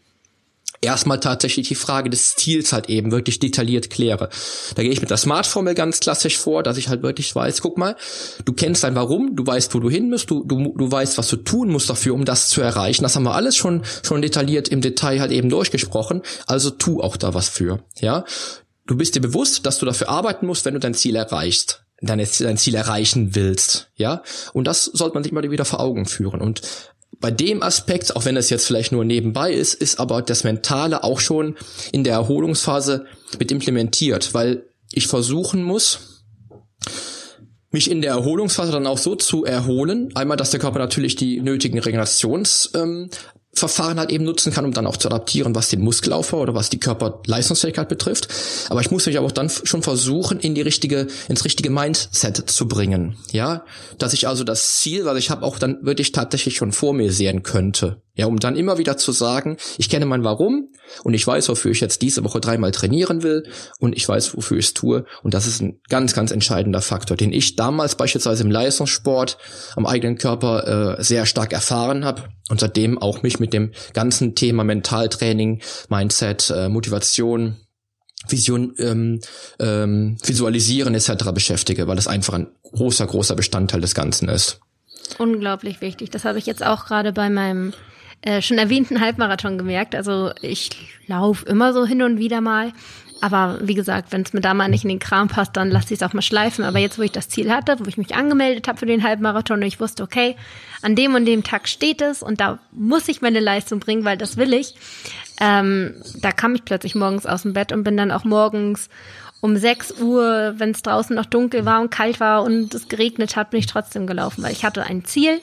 erstmal tatsächlich die Frage des Ziels halt eben wirklich detailliert kläre. Da gehe ich mit der Smart-Formel ganz klassisch vor, dass ich halt wirklich weiß, guck mal, du kennst dein Warum, du weißt, wo du hin musst, du, du, du weißt, was du tun musst dafür, um das zu erreichen. Das haben wir alles schon, schon detailliert im Detail halt eben durchgesprochen. Also tu auch da was für, ja. Du bist dir bewusst, dass du dafür arbeiten musst, wenn du dein Ziel erreichst dein Ziel erreichen willst, ja. Und das sollte man sich immer wieder vor Augen führen. Und bei dem Aspekt, auch wenn es jetzt vielleicht nur nebenbei ist, ist aber das Mentale auch schon in der Erholungsphase mit implementiert, weil ich versuchen muss, mich in der Erholungsphase dann auch so zu erholen, einmal, dass der Körper natürlich die nötigen Regenerations ähm, Verfahren halt eben nutzen kann, um dann auch zu adaptieren, was den Muskelaufbau oder was die Körperleistungsfähigkeit betrifft. Aber ich muss mich aber auch dann schon versuchen, in die richtige, ins richtige Mindset zu bringen. Ja, dass ich also das Ziel, was ich habe, auch dann wirklich tatsächlich schon vor mir sehen könnte. Ja, um dann immer wieder zu sagen, ich kenne mein Warum und ich weiß, wofür ich jetzt diese Woche dreimal trainieren will und ich weiß, wofür ich es tue. Und das ist ein ganz, ganz entscheidender Faktor, den ich damals beispielsweise im Leistungssport am eigenen Körper äh, sehr stark erfahren habe und seitdem auch mich mit dem ganzen Thema Mentaltraining, Mindset, äh, Motivation, Vision, ähm, ähm, Visualisieren etc. beschäftige, weil das einfach ein großer, großer Bestandteil des Ganzen ist. Unglaublich wichtig. Das habe ich jetzt auch gerade bei meinem äh, schon erwähnten Halbmarathon gemerkt. Also ich laufe immer so hin und wieder mal. Aber wie gesagt, wenn es mir da mal nicht in den Kram passt, dann lasse ich es auch mal schleifen. Aber jetzt, wo ich das Ziel hatte, wo ich mich angemeldet habe für den Halbmarathon und ich wusste, okay, an dem und dem Tag steht es und da muss ich meine Leistung bringen, weil das will ich. Ähm, da kam ich plötzlich morgens aus dem Bett und bin dann auch morgens um 6 Uhr, wenn es draußen noch dunkel war und kalt war und es geregnet hat, bin ich trotzdem gelaufen, weil ich hatte ein Ziel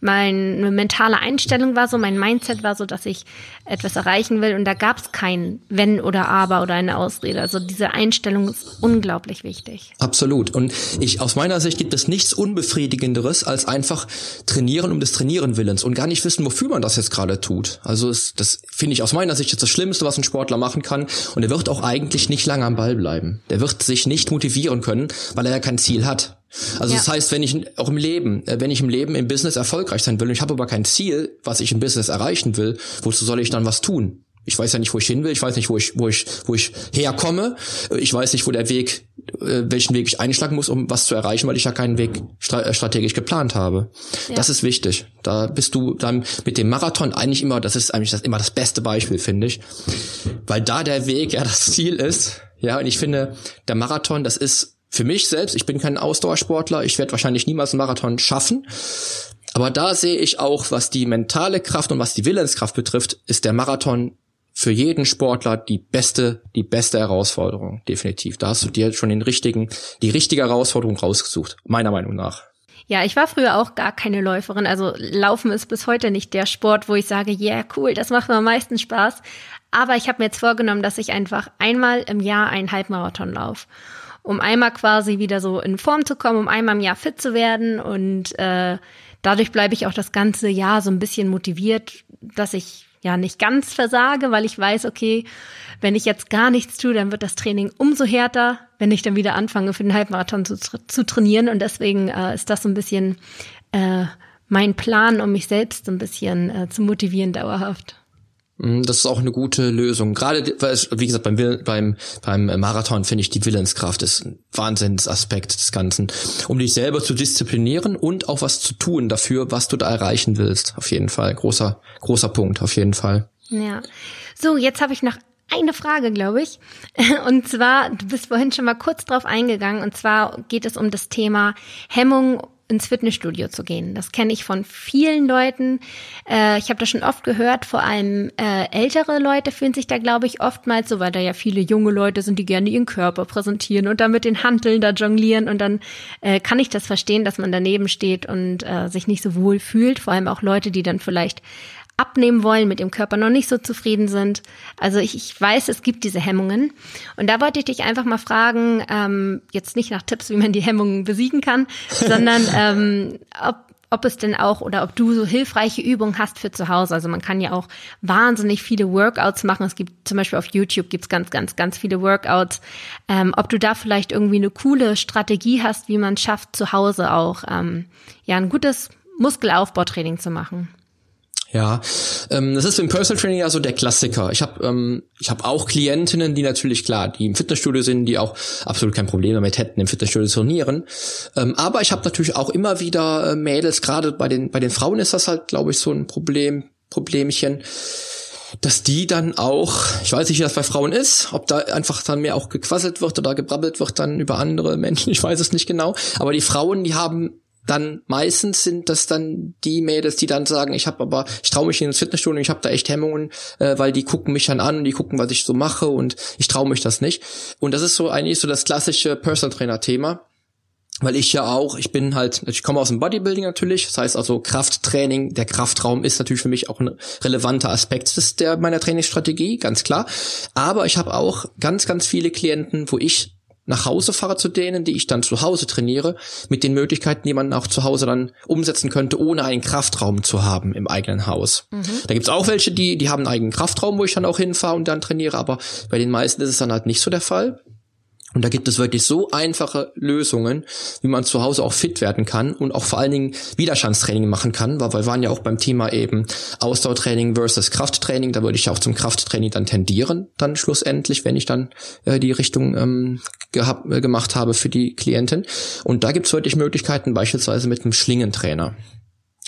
meine mentale Einstellung war so, mein Mindset war so, dass ich etwas erreichen will und da gab es kein Wenn oder Aber oder eine Ausrede. Also diese Einstellung ist unglaublich wichtig. Absolut. Und ich aus meiner Sicht gibt es nichts unbefriedigenderes als einfach trainieren um des Trainieren Willens und gar nicht wissen, wofür man das jetzt gerade tut. Also es, das finde ich aus meiner Sicht jetzt das Schlimmste, was ein Sportler machen kann. Und er wird auch eigentlich nicht lange am Ball bleiben. Der wird sich nicht motivieren können, weil er ja kein Ziel hat. Also ja. das heißt, wenn ich auch im Leben, äh, wenn ich im Leben im Business erfolgreich sein will und ich habe aber kein Ziel, was ich im Business erreichen will, wozu soll ich dann was tun? Ich weiß ja nicht, wo ich hin will, ich weiß nicht, wo ich, wo ich, wo ich herkomme, ich weiß nicht, wo der Weg, äh, welchen Weg ich einschlagen muss, um was zu erreichen, weil ich ja keinen Weg äh, strategisch geplant habe. Ja. Das ist wichtig. Da bist du dann mit dem Marathon eigentlich immer, das ist eigentlich das, immer das beste Beispiel, finde ich. Weil da der Weg ja das Ziel ist. Ja, und ich finde, der Marathon, das ist für mich selbst, ich bin kein Ausdauersportler, ich werde wahrscheinlich niemals einen Marathon schaffen. Aber da sehe ich auch, was die mentale Kraft und was die Willenskraft betrifft, ist der Marathon für jeden Sportler die beste, die beste Herausforderung, definitiv. Da hast du dir schon den richtigen, die richtige Herausforderung rausgesucht, meiner Meinung nach. Ja, ich war früher auch gar keine Läuferin. Also Laufen ist bis heute nicht der Sport, wo ich sage, yeah, cool, das macht mir am meisten Spaß. Aber ich habe mir jetzt vorgenommen, dass ich einfach einmal im Jahr einen Halbmarathon laufe um einmal quasi wieder so in Form zu kommen, um einmal im Jahr fit zu werden. Und äh, dadurch bleibe ich auch das ganze Jahr so ein bisschen motiviert, dass ich ja nicht ganz versage, weil ich weiß, okay, wenn ich jetzt gar nichts tue, dann wird das Training umso härter, wenn ich dann wieder anfange, für den Halbmarathon zu, zu trainieren. Und deswegen äh, ist das so ein bisschen äh, mein Plan, um mich selbst so ein bisschen äh, zu motivieren dauerhaft. Mhm, das ist auch eine gute Lösung. Gerade, wie gesagt, beim, beim, beim Marathon finde ich die Willenskraft ist ein Wahnsinnsaspekt des Ganzen. Um dich selber zu disziplinieren und auch was zu tun dafür, was du da erreichen willst. Auf jeden Fall. Großer, großer Punkt, auf jeden Fall. Ja. So, jetzt habe ich noch eine Frage, glaube ich. Und zwar, du bist vorhin schon mal kurz drauf eingegangen. Und zwar geht es um das Thema Hemmung ins Fitnessstudio zu gehen. Das kenne ich von vielen Leuten. Äh, ich habe das schon oft gehört, vor allem äh, ältere Leute fühlen sich da, glaube ich, oftmals so, weil da ja viele junge Leute sind, die gerne ihren Körper präsentieren und dann mit den Hanteln da jonglieren. Und dann äh, kann ich das verstehen, dass man daneben steht und äh, sich nicht so wohl fühlt. Vor allem auch Leute, die dann vielleicht abnehmen wollen, mit dem Körper noch nicht so zufrieden sind. Also ich, ich weiß, es gibt diese Hemmungen. Und da wollte ich dich einfach mal fragen, ähm, jetzt nicht nach Tipps, wie man die Hemmungen besiegen kann, sondern ähm, ob, ob es denn auch oder ob du so hilfreiche Übungen hast für zu Hause. Also man kann ja auch wahnsinnig viele Workouts machen. Es gibt zum Beispiel auf YouTube gibt's ganz, ganz, ganz viele Workouts. Ähm, ob du da vielleicht irgendwie eine coole Strategie hast, wie man schafft, zu Hause auch ähm, ja ein gutes Muskelaufbautraining zu machen. Ja, ähm, das ist im Personal Training ja so der Klassiker. Ich habe ähm, ich habe auch Klientinnen, die natürlich klar, die im Fitnessstudio sind, die auch absolut kein Problem damit hätten, im Fitnessstudio zu trainieren. Ähm, aber ich habe natürlich auch immer wieder äh, Mädels, gerade bei den bei den Frauen ist das halt, glaube ich, so ein Problem Problemchen, dass die dann auch, ich weiß nicht, wie das bei Frauen ist, ob da einfach dann mehr auch gequasselt wird oder gebrabbelt wird dann über andere Menschen, ich weiß es nicht genau. Aber die Frauen, die haben dann meistens sind das dann die Mädels, die dann sagen, ich habe aber, ich traue mich ins Fitnessstudio, ich habe da echt Hemmungen, äh, weil die gucken mich dann an und die gucken, was ich so mache und ich traue mich das nicht. Und das ist so eigentlich so das klassische Personal Trainer Thema. Weil ich ja auch, ich bin halt, ich komme aus dem Bodybuilding natürlich, das heißt also Krafttraining, der Kraftraum ist natürlich für mich auch ein relevanter Aspekt des, der meiner Trainingsstrategie, ganz klar. Aber ich habe auch ganz, ganz viele Klienten, wo ich nach Hause fahre zu denen, die ich dann zu Hause trainiere, mit den Möglichkeiten, die man auch zu Hause dann umsetzen könnte, ohne einen Kraftraum zu haben im eigenen Haus. Mhm. Da gibt's auch welche, die, die haben einen eigenen Kraftraum, wo ich dann auch hinfahre und dann trainiere, aber bei den meisten ist es dann halt nicht so der Fall. Und da gibt es wirklich so einfache Lösungen, wie man zu Hause auch fit werden kann und auch vor allen Dingen Widerstandstraining machen kann, weil wir waren ja auch beim Thema eben Ausdauertraining versus Krafttraining. Da würde ich auch zum Krafttraining dann tendieren, dann schlussendlich, wenn ich dann äh, die Richtung ähm, gehabt, äh, gemacht habe für die Klientin. Und da gibt es wirklich Möglichkeiten, beispielsweise mit einem Schlingentrainer.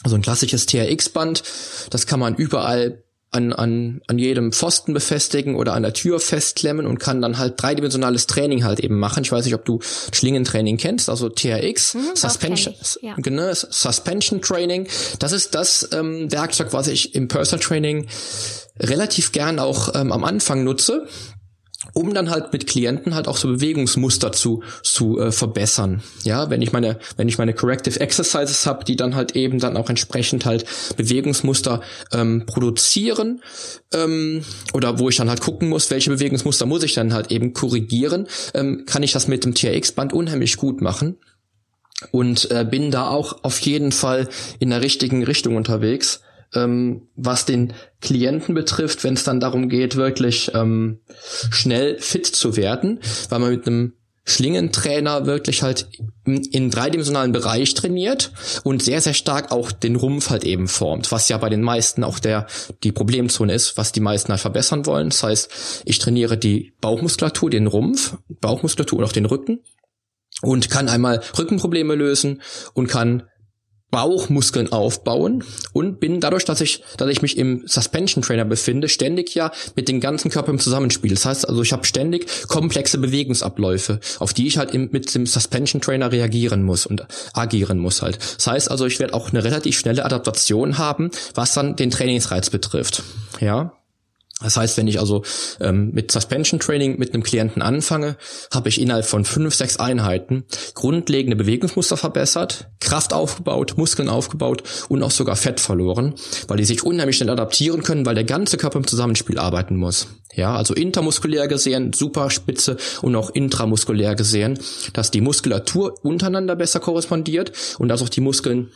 Also ein klassisches TRX-Band, das kann man überall an, an, an jedem Pfosten befestigen oder an der Tür festklemmen und kann dann halt dreidimensionales Training halt eben machen. Ich weiß nicht, ob du Schlingentraining kennst, also TRX, mhm, Suspension, ja. genau, Suspension Training. Das ist das ähm, Werkzeug, was ich im Personal Training relativ gern auch ähm, am Anfang nutze um dann halt mit Klienten halt auch so Bewegungsmuster zu zu äh, verbessern. Ja, wenn ich meine wenn ich meine Corrective Exercises habe, die dann halt eben dann auch entsprechend halt Bewegungsmuster ähm, produzieren ähm, oder wo ich dann halt gucken muss, welche Bewegungsmuster muss ich dann halt eben korrigieren, ähm, kann ich das mit dem TRX Band unheimlich gut machen und äh, bin da auch auf jeden Fall in der richtigen Richtung unterwegs ähm, was den Klienten betrifft, wenn es dann darum geht, wirklich ähm, schnell fit zu werden, weil man mit einem Schlingentrainer wirklich halt in, dreidimensionalen Bereich trainiert und sehr, sehr stark auch den Rumpf halt eben formt, was ja bei den meisten auch der, die Problemzone ist, was die meisten halt verbessern wollen. Das heißt, ich trainiere die Bauchmuskulatur, den Rumpf, Bauchmuskulatur und auch den Rücken und kann einmal Rückenprobleme lösen und kann Bauchmuskeln aufbauen und bin dadurch, dass ich, dass ich mich im Suspension Trainer befinde, ständig ja mit dem ganzen Körper im Zusammenspiel. Das heißt also, ich habe ständig komplexe Bewegungsabläufe, auf die ich halt im, mit dem Suspension Trainer reagieren muss und agieren muss halt. Das heißt also, ich werde auch eine relativ schnelle Adaptation haben, was dann den Trainingsreiz betrifft. Ja, das heißt, wenn ich also ähm, mit Suspension Training mit einem Klienten anfange, habe ich innerhalb von fünf, sechs Einheiten grundlegende Bewegungsmuster verbessert, Kraft aufgebaut, Muskeln aufgebaut und auch sogar Fett verloren, weil die sich unheimlich schnell adaptieren können, weil der ganze Körper im Zusammenspiel arbeiten muss. Ja, also intermuskulär gesehen, super spitze und auch intramuskulär gesehen, dass die Muskulatur untereinander besser korrespondiert und dass auch die Muskeln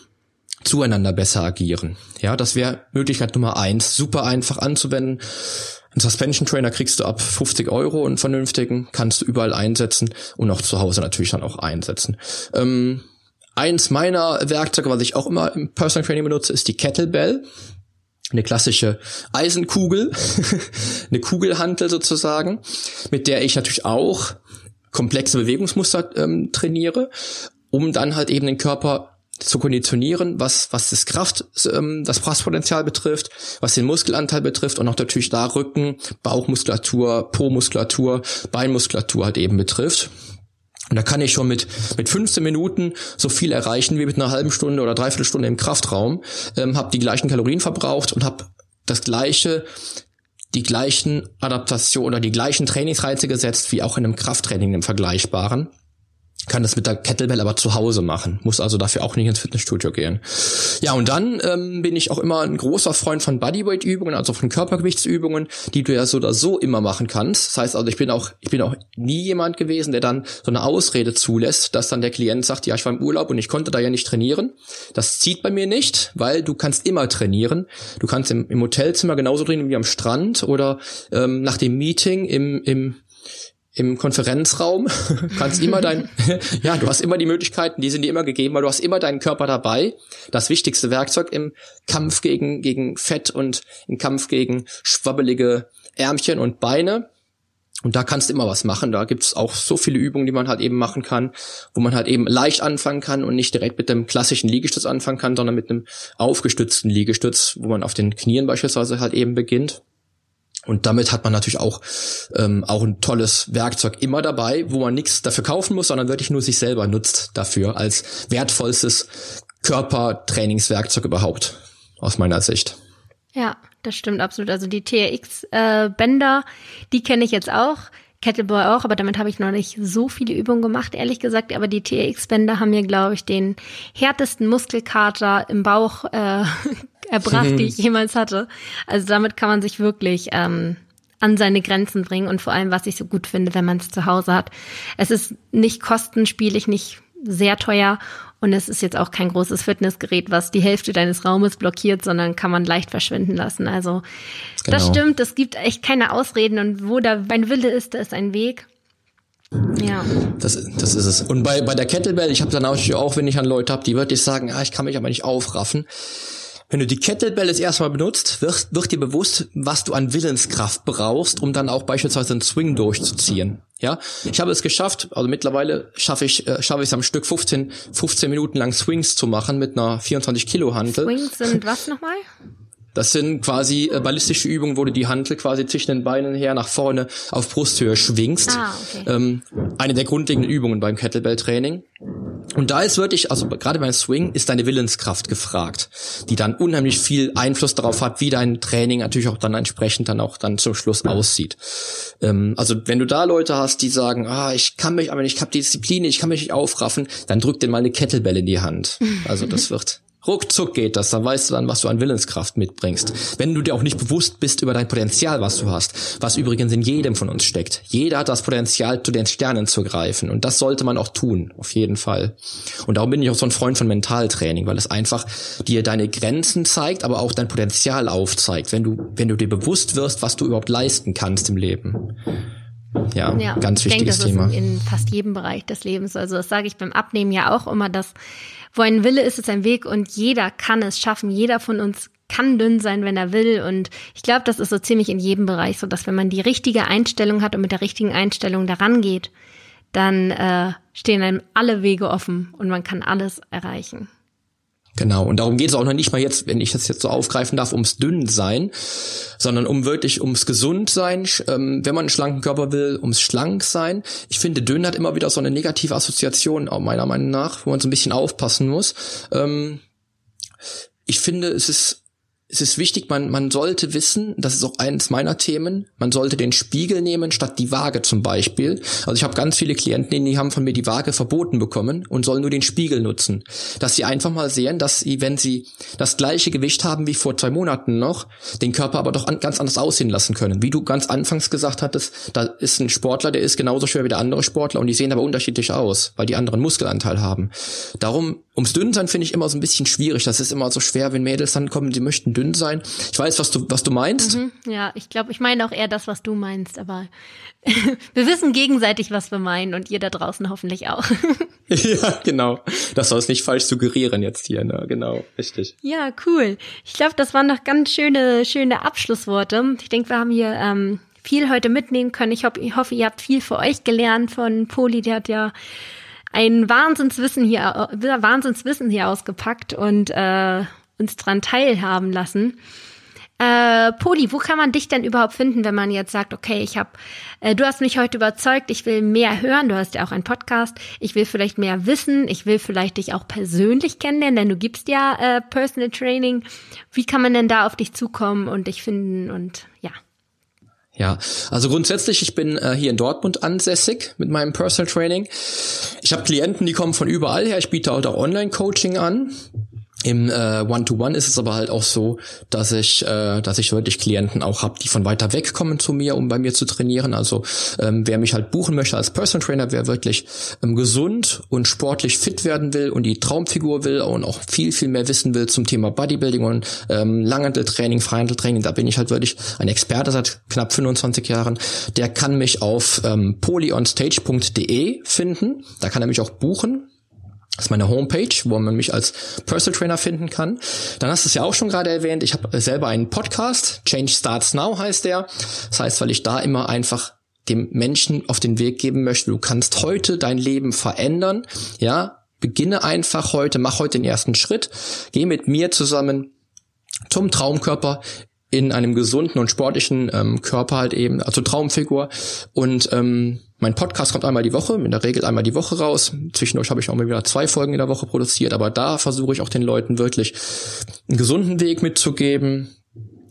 zueinander besser agieren. Ja, das wäre Möglichkeit Nummer eins. Super einfach anzuwenden. Ein Suspension Trainer kriegst du ab 50 Euro einen vernünftigen, kannst du überall einsetzen und auch zu Hause natürlich dann auch einsetzen. Ähm, eins meiner Werkzeuge, was ich auch immer im Personal Training benutze, ist die Kettlebell. Eine klassische Eisenkugel, eine Kugelhantel sozusagen, mit der ich natürlich auch komplexe Bewegungsmuster ähm, trainiere, um dann halt eben den Körper zu konditionieren, was, was das Kraft, ähm, das Presspotenzial betrifft, was den Muskelanteil betrifft und auch natürlich da Rücken, Bauchmuskulatur, Po-Muskulatur, Beinmuskulatur halt eben betrifft. Und da kann ich schon mit, mit 15 Minuten so viel erreichen wie mit einer halben Stunde oder dreiviertel Stunde im Kraftraum, ähm, habe die gleichen Kalorien verbraucht und habe das gleiche die gleichen Adaptation oder die gleichen Trainingsreize gesetzt wie auch in einem Krafttraining im Vergleichbaren kann das mit der Kettlebell aber zu Hause machen, muss also dafür auch nicht ins Fitnessstudio gehen. Ja, und dann ähm, bin ich auch immer ein großer Freund von Bodyweight-Übungen, also von Körpergewichtsübungen, die du ja so oder so immer machen kannst. Das heißt also, ich bin auch, ich bin auch nie jemand gewesen, der dann so eine Ausrede zulässt, dass dann der Klient sagt, ja, ich war im Urlaub und ich konnte da ja nicht trainieren. Das zieht bei mir nicht, weil du kannst immer trainieren. Du kannst im, im Hotelzimmer genauso trainieren wie am Strand oder ähm, nach dem Meeting im, im im Konferenzraum, kannst immer dein, ja, du hast immer die Möglichkeiten, die sind dir immer gegeben, weil du hast immer deinen Körper dabei. Das wichtigste Werkzeug im Kampf gegen, gegen Fett und im Kampf gegen schwabbelige Ärmchen und Beine. Und da kannst du immer was machen. Da gibt's auch so viele Übungen, die man halt eben machen kann, wo man halt eben leicht anfangen kann und nicht direkt mit dem klassischen Liegestütz anfangen kann, sondern mit einem aufgestützten Liegestütz, wo man auf den Knien beispielsweise halt eben beginnt. Und damit hat man natürlich auch, ähm, auch ein tolles Werkzeug immer dabei, wo man nichts dafür kaufen muss, sondern wirklich nur sich selber nutzt dafür als wertvollstes Körpertrainingswerkzeug überhaupt, aus meiner Sicht. Ja, das stimmt absolut. Also die TRX-Bänder, äh, die kenne ich jetzt auch. Kettlebell auch, aber damit habe ich noch nicht so viele Übungen gemacht, ehrlich gesagt. Aber die TRX-Bänder haben mir, glaube ich, den härtesten Muskelkater im Bauch äh, erbracht, die ich jemals hatte. Also damit kann man sich wirklich ähm, an seine Grenzen bringen und vor allem, was ich so gut finde, wenn man es zu Hause hat. Es ist nicht kostenspielig, nicht sehr teuer und es ist jetzt auch kein großes Fitnessgerät, was die Hälfte deines Raumes blockiert, sondern kann man leicht verschwinden lassen. Also genau. das stimmt, es gibt echt keine Ausreden und wo da mein Wille ist, da ist ein Weg. Ja. Das, das ist es. Und bei, bei der Kettlebell, ich habe dann auch, auch, wenn ich an Leute habe, die wirklich sagen, ah, ich kann mich aber nicht aufraffen. Wenn du die Kettlebell das erste Mal benutzt, wird, wird dir bewusst, was du an Willenskraft brauchst, um dann auch beispielsweise einen Swing durchzuziehen. Ja, ich habe es geschafft, also mittlerweile schaffe ich äh, schaffe ich es am Stück 15 15 Minuten lang Swings zu machen mit einer 24 Kilo Hantel. Swings sind was nochmal? Das sind quasi äh, ballistische Übungen, wo du die Hantel quasi zwischen den Beinen her nach vorne auf Brusthöhe schwingst. Ah, okay. ähm, eine der grundlegenden Übungen beim Kettlebell-Training. Und da ist wirklich, also gerade beim Swing ist deine Willenskraft gefragt, die dann unheimlich viel Einfluss darauf hat, wie dein Training natürlich auch dann entsprechend dann auch dann zum Schluss aussieht. Ähm, also wenn du da Leute hast, die sagen, ah, ich kann mich, aber ich habe die Disziplin, ich kann mich nicht aufraffen, dann drück dir mal eine Kettlebell in die Hand. Also das wird Ruckzuck geht das, dann weißt du dann, was du an Willenskraft mitbringst. Wenn du dir auch nicht bewusst bist über dein Potenzial, was du hast, was übrigens in jedem von uns steckt. Jeder hat das Potenzial, zu den Sternen zu greifen und das sollte man auch tun, auf jeden Fall. Und darum bin ich auch so ein Freund von Mentaltraining, weil es einfach dir deine Grenzen zeigt, aber auch dein Potenzial aufzeigt, wenn du, wenn du dir bewusst wirst, was du überhaupt leisten kannst im Leben. Ja, ja, ganz wichtiges denke, Thema. Das ist in fast jedem Bereich des Lebens. Also das sage ich beim Abnehmen ja auch immer, dass wo ein Wille ist, ist ein Weg und jeder kann es schaffen. Jeder von uns kann dünn sein, wenn er will. Und ich glaube, das ist so ziemlich in jedem Bereich so, dass wenn man die richtige Einstellung hat und mit der richtigen Einstellung daran geht, dann äh, stehen einem alle Wege offen und man kann alles erreichen. Genau, und darum geht es auch noch nicht mal jetzt, wenn ich das jetzt so aufgreifen darf, ums Dünnsein, sondern um wirklich ums Gesundsein, ähm, wenn man einen schlanken Körper will, ums Schlanksein. Ich finde, dünn hat immer wieder so eine negative Assoziation, auch meiner Meinung nach, wo man so ein bisschen aufpassen muss. Ähm, ich finde, es ist es ist wichtig, man, man sollte wissen, das ist auch eines meiner Themen, man sollte den Spiegel nehmen statt die Waage zum Beispiel. Also ich habe ganz viele Klienten, die haben von mir die Waage verboten bekommen und sollen nur den Spiegel nutzen. Dass sie einfach mal sehen, dass sie, wenn sie das gleiche Gewicht haben wie vor zwei Monaten noch, den Körper aber doch an, ganz anders aussehen lassen können. Wie du ganz anfangs gesagt hattest, da ist ein Sportler, der ist genauso schwer wie der andere Sportler und die sehen aber unterschiedlich aus, weil die anderen Muskelanteil haben. Darum Ums Dünnsein finde ich immer so ein bisschen schwierig. Das ist immer so schwer, wenn Mädels dann kommen, die möchten dünn sein. Ich weiß, was du, was du meinst. Mhm, ja, ich glaube, ich meine auch eher das, was du meinst, aber wir wissen gegenseitig, was wir meinen und ihr da draußen hoffentlich auch. ja, genau. Das soll es nicht falsch suggerieren jetzt hier, ne? Genau, richtig. Ja, cool. Ich glaube, das waren noch ganz schöne, schöne Abschlussworte. Ich denke, wir haben hier ähm, viel heute mitnehmen können. Ich, hoffe, ich hoffe, ihr habt viel für euch gelernt von Poli, der hat ja ein Wahnsinnswissen hier, äh, Wahnsinnswissen hier ausgepackt und äh, uns dran teilhaben lassen. Äh, Poli, wo kann man dich denn überhaupt finden, wenn man jetzt sagt, okay, ich habe, äh, du hast mich heute überzeugt, ich will mehr hören, du hast ja auch einen Podcast, ich will vielleicht mehr wissen, ich will vielleicht dich auch persönlich kennenlernen, denn du gibst ja äh, Personal Training. Wie kann man denn da auf dich zukommen und dich finden und ja? Ja, also grundsätzlich, ich bin äh, hier in Dortmund ansässig mit meinem Personal Training. Ich habe Klienten, die kommen von überall her. Ich biete auch Online-Coaching an. Im äh, One-to-One ist es aber halt auch so, dass ich, äh, dass ich wirklich Klienten auch habe, die von weiter weg kommen zu mir, um bei mir zu trainieren. Also ähm, wer mich halt buchen möchte als Personal Trainer, wer wirklich ähm, gesund und sportlich fit werden will und die Traumfigur will und auch viel, viel mehr wissen will zum Thema Bodybuilding und ähm, Langhanteltraining, Freihandeltraining, da bin ich halt wirklich ein Experte seit knapp 25 Jahren. Der kann mich auf ähm, polyonstage.de finden. Da kann er mich auch buchen das ist meine Homepage, wo man mich als Personal Trainer finden kann. Dann hast du es ja auch schon gerade erwähnt. Ich habe selber einen Podcast. Change Starts Now heißt der. Das heißt, weil ich da immer einfach dem Menschen auf den Weg geben möchte. Du kannst heute dein Leben verändern. Ja, beginne einfach heute, mach heute den ersten Schritt. Geh mit mir zusammen zum Traumkörper in einem gesunden und sportlichen ähm, Körper halt eben, also Traumfigur. Und ähm, mein Podcast kommt einmal die Woche, in der Regel einmal die Woche raus. Zwischendurch habe ich auch mal wieder zwei Folgen in der Woche produziert, aber da versuche ich auch den Leuten wirklich einen gesunden Weg mitzugeben,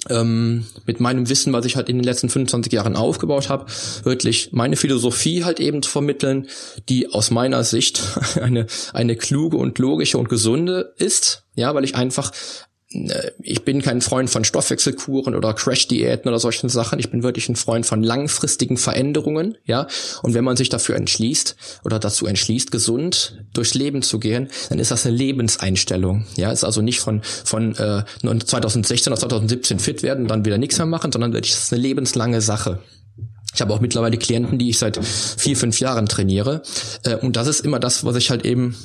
ähm, mit meinem Wissen, was ich halt in den letzten 25 Jahren aufgebaut habe, wirklich meine Philosophie halt eben zu vermitteln, die aus meiner Sicht eine, eine kluge und logische und gesunde ist, ja, weil ich einfach ich bin kein Freund von Stoffwechselkuren oder Crash-Diäten oder solchen Sachen. Ich bin wirklich ein Freund von langfristigen Veränderungen, ja. Und wenn man sich dafür entschließt oder dazu entschließt, gesund durchs Leben zu gehen, dann ist das eine Lebenseinstellung, ja. Ist also nicht von von äh, 2016 oder 2017 fit werden und dann wieder nichts mehr machen, sondern wirklich ist eine lebenslange Sache. Ich habe auch mittlerweile Klienten, die ich seit vier, fünf Jahren trainiere. Äh, und das ist immer das, was ich halt eben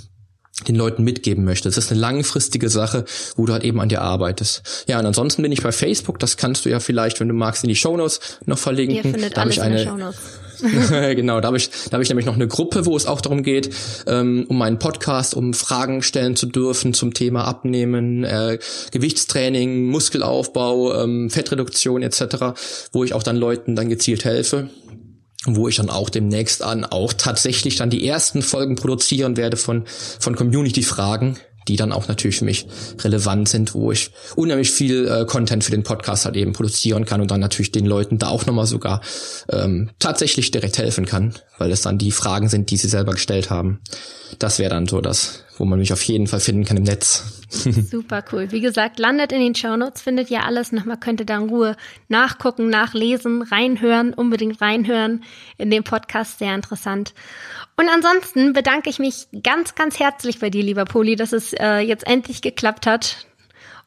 den Leuten mitgeben möchte. Es ist eine langfristige Sache, wo du halt eben an dir arbeitest. Ja, und ansonsten bin ich bei Facebook, das kannst du ja vielleicht, wenn du magst, in die Shownotes noch verlinken. Ihr findet da alles ich eine, in Shownotes. genau, da habe ich, da habe ich nämlich noch eine Gruppe, wo es auch darum geht, ähm, um meinen Podcast, um Fragen stellen zu dürfen zum Thema Abnehmen, äh, Gewichtstraining, Muskelaufbau, ähm, Fettreduktion etc., wo ich auch dann Leuten dann gezielt helfe wo ich dann auch demnächst an auch tatsächlich dann die ersten Folgen produzieren werde von, von Community-Fragen, die dann auch natürlich für mich relevant sind, wo ich unheimlich viel äh, Content für den Podcast halt eben produzieren kann und dann natürlich den Leuten da auch nochmal sogar ähm, tatsächlich direkt helfen kann, weil es dann die Fragen sind, die sie selber gestellt haben. Das wäre dann so das, wo man mich auf jeden Fall finden kann im Netz. Super cool. Wie gesagt, landet in den Shownotes, findet ihr alles. Nochmal könnt ihr da in Ruhe nachgucken, nachlesen, reinhören, unbedingt reinhören in dem Podcast. Sehr interessant. Und ansonsten bedanke ich mich ganz, ganz herzlich bei dir, lieber Poli, dass es äh, jetzt endlich geklappt hat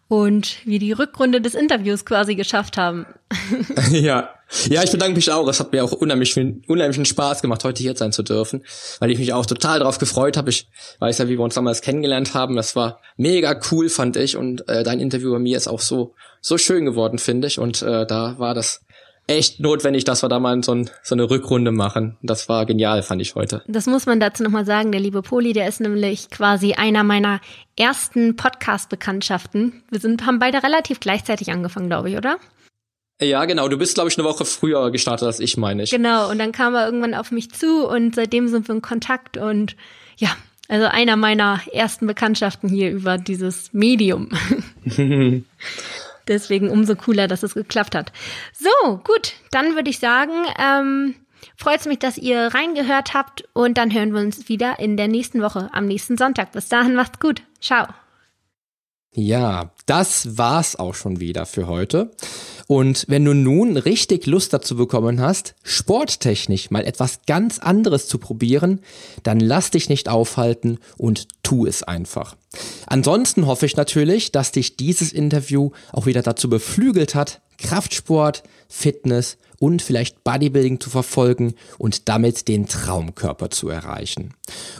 und wir die Rückrunde des Interviews quasi geschafft haben. ja. Ja, ich bedanke mich auch. Es hat mir auch unheimlich viel, unheimlichen Spaß gemacht, heute hier sein zu dürfen, weil ich mich auch total darauf gefreut habe. Ich weiß ja, wie wir uns damals kennengelernt haben. Das war mega cool, fand ich. Und äh, dein Interview bei mir ist auch so so schön geworden, finde ich. Und äh, da war das echt notwendig, dass wir da mal so, ein, so eine Rückrunde machen. Das war genial, fand ich heute. Das muss man dazu nochmal sagen. Der liebe Poli, der ist nämlich quasi einer meiner ersten Podcast-Bekanntschaften. Wir sind, haben beide relativ gleichzeitig angefangen, glaube ich, oder? Ja, genau. Du bist, glaube ich, eine Woche früher gestartet als ich, meine ich. Genau. Und dann kam er irgendwann auf mich zu und seitdem sind wir in Kontakt und ja, also einer meiner ersten Bekanntschaften hier über dieses Medium. Deswegen umso cooler, dass es geklappt hat. So, gut, dann würde ich sagen, ähm, freut es mich, dass ihr reingehört habt und dann hören wir uns wieder in der nächsten Woche, am nächsten Sonntag. Bis dahin, macht's gut. Ciao. Ja, das war's auch schon wieder für heute. Und wenn du nun richtig Lust dazu bekommen hast, sporttechnisch mal etwas ganz anderes zu probieren, dann lass dich nicht aufhalten und tu es einfach. Ansonsten hoffe ich natürlich, dass dich dieses Interview auch wieder dazu beflügelt hat, Kraftsport, Fitness und vielleicht Bodybuilding zu verfolgen und damit den Traumkörper zu erreichen.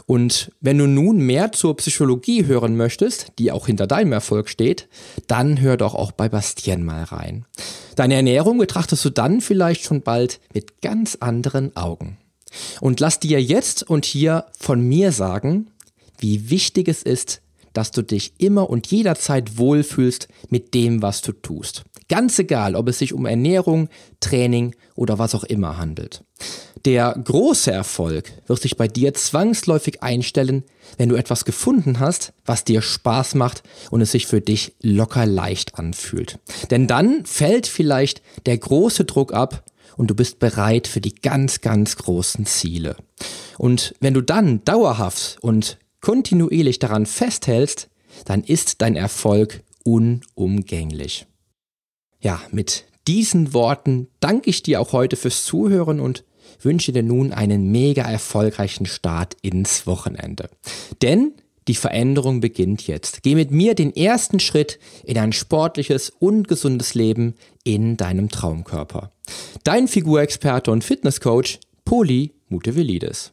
Und wenn du nun mehr zur Psychologie hören möchtest, die auch hinter deinem Erfolg steht, dann hör doch auch bei Bastien mal rein. Deine Ernährung betrachtest du dann vielleicht schon bald mit ganz anderen Augen. Und lass dir jetzt und hier von mir sagen, wie wichtig es ist, dass du dich immer und jederzeit wohlfühlst mit dem, was du tust. Ganz egal, ob es sich um Ernährung, Training oder was auch immer handelt. Der große Erfolg wird sich bei dir zwangsläufig einstellen, wenn du etwas gefunden hast, was dir Spaß macht und es sich für dich locker leicht anfühlt. Denn dann fällt vielleicht der große Druck ab und du bist bereit für die ganz, ganz großen Ziele. Und wenn du dann dauerhaft und kontinuierlich daran festhältst, dann ist dein Erfolg unumgänglich. Ja, mit diesen Worten danke ich dir auch heute fürs Zuhören und wünsche dir nun einen mega erfolgreichen Start ins Wochenende. Denn die Veränderung beginnt jetzt. Geh mit mir den ersten Schritt in ein sportliches und gesundes Leben in deinem Traumkörper. Dein Figurexperte und Fitnesscoach Poli Mutevelidis.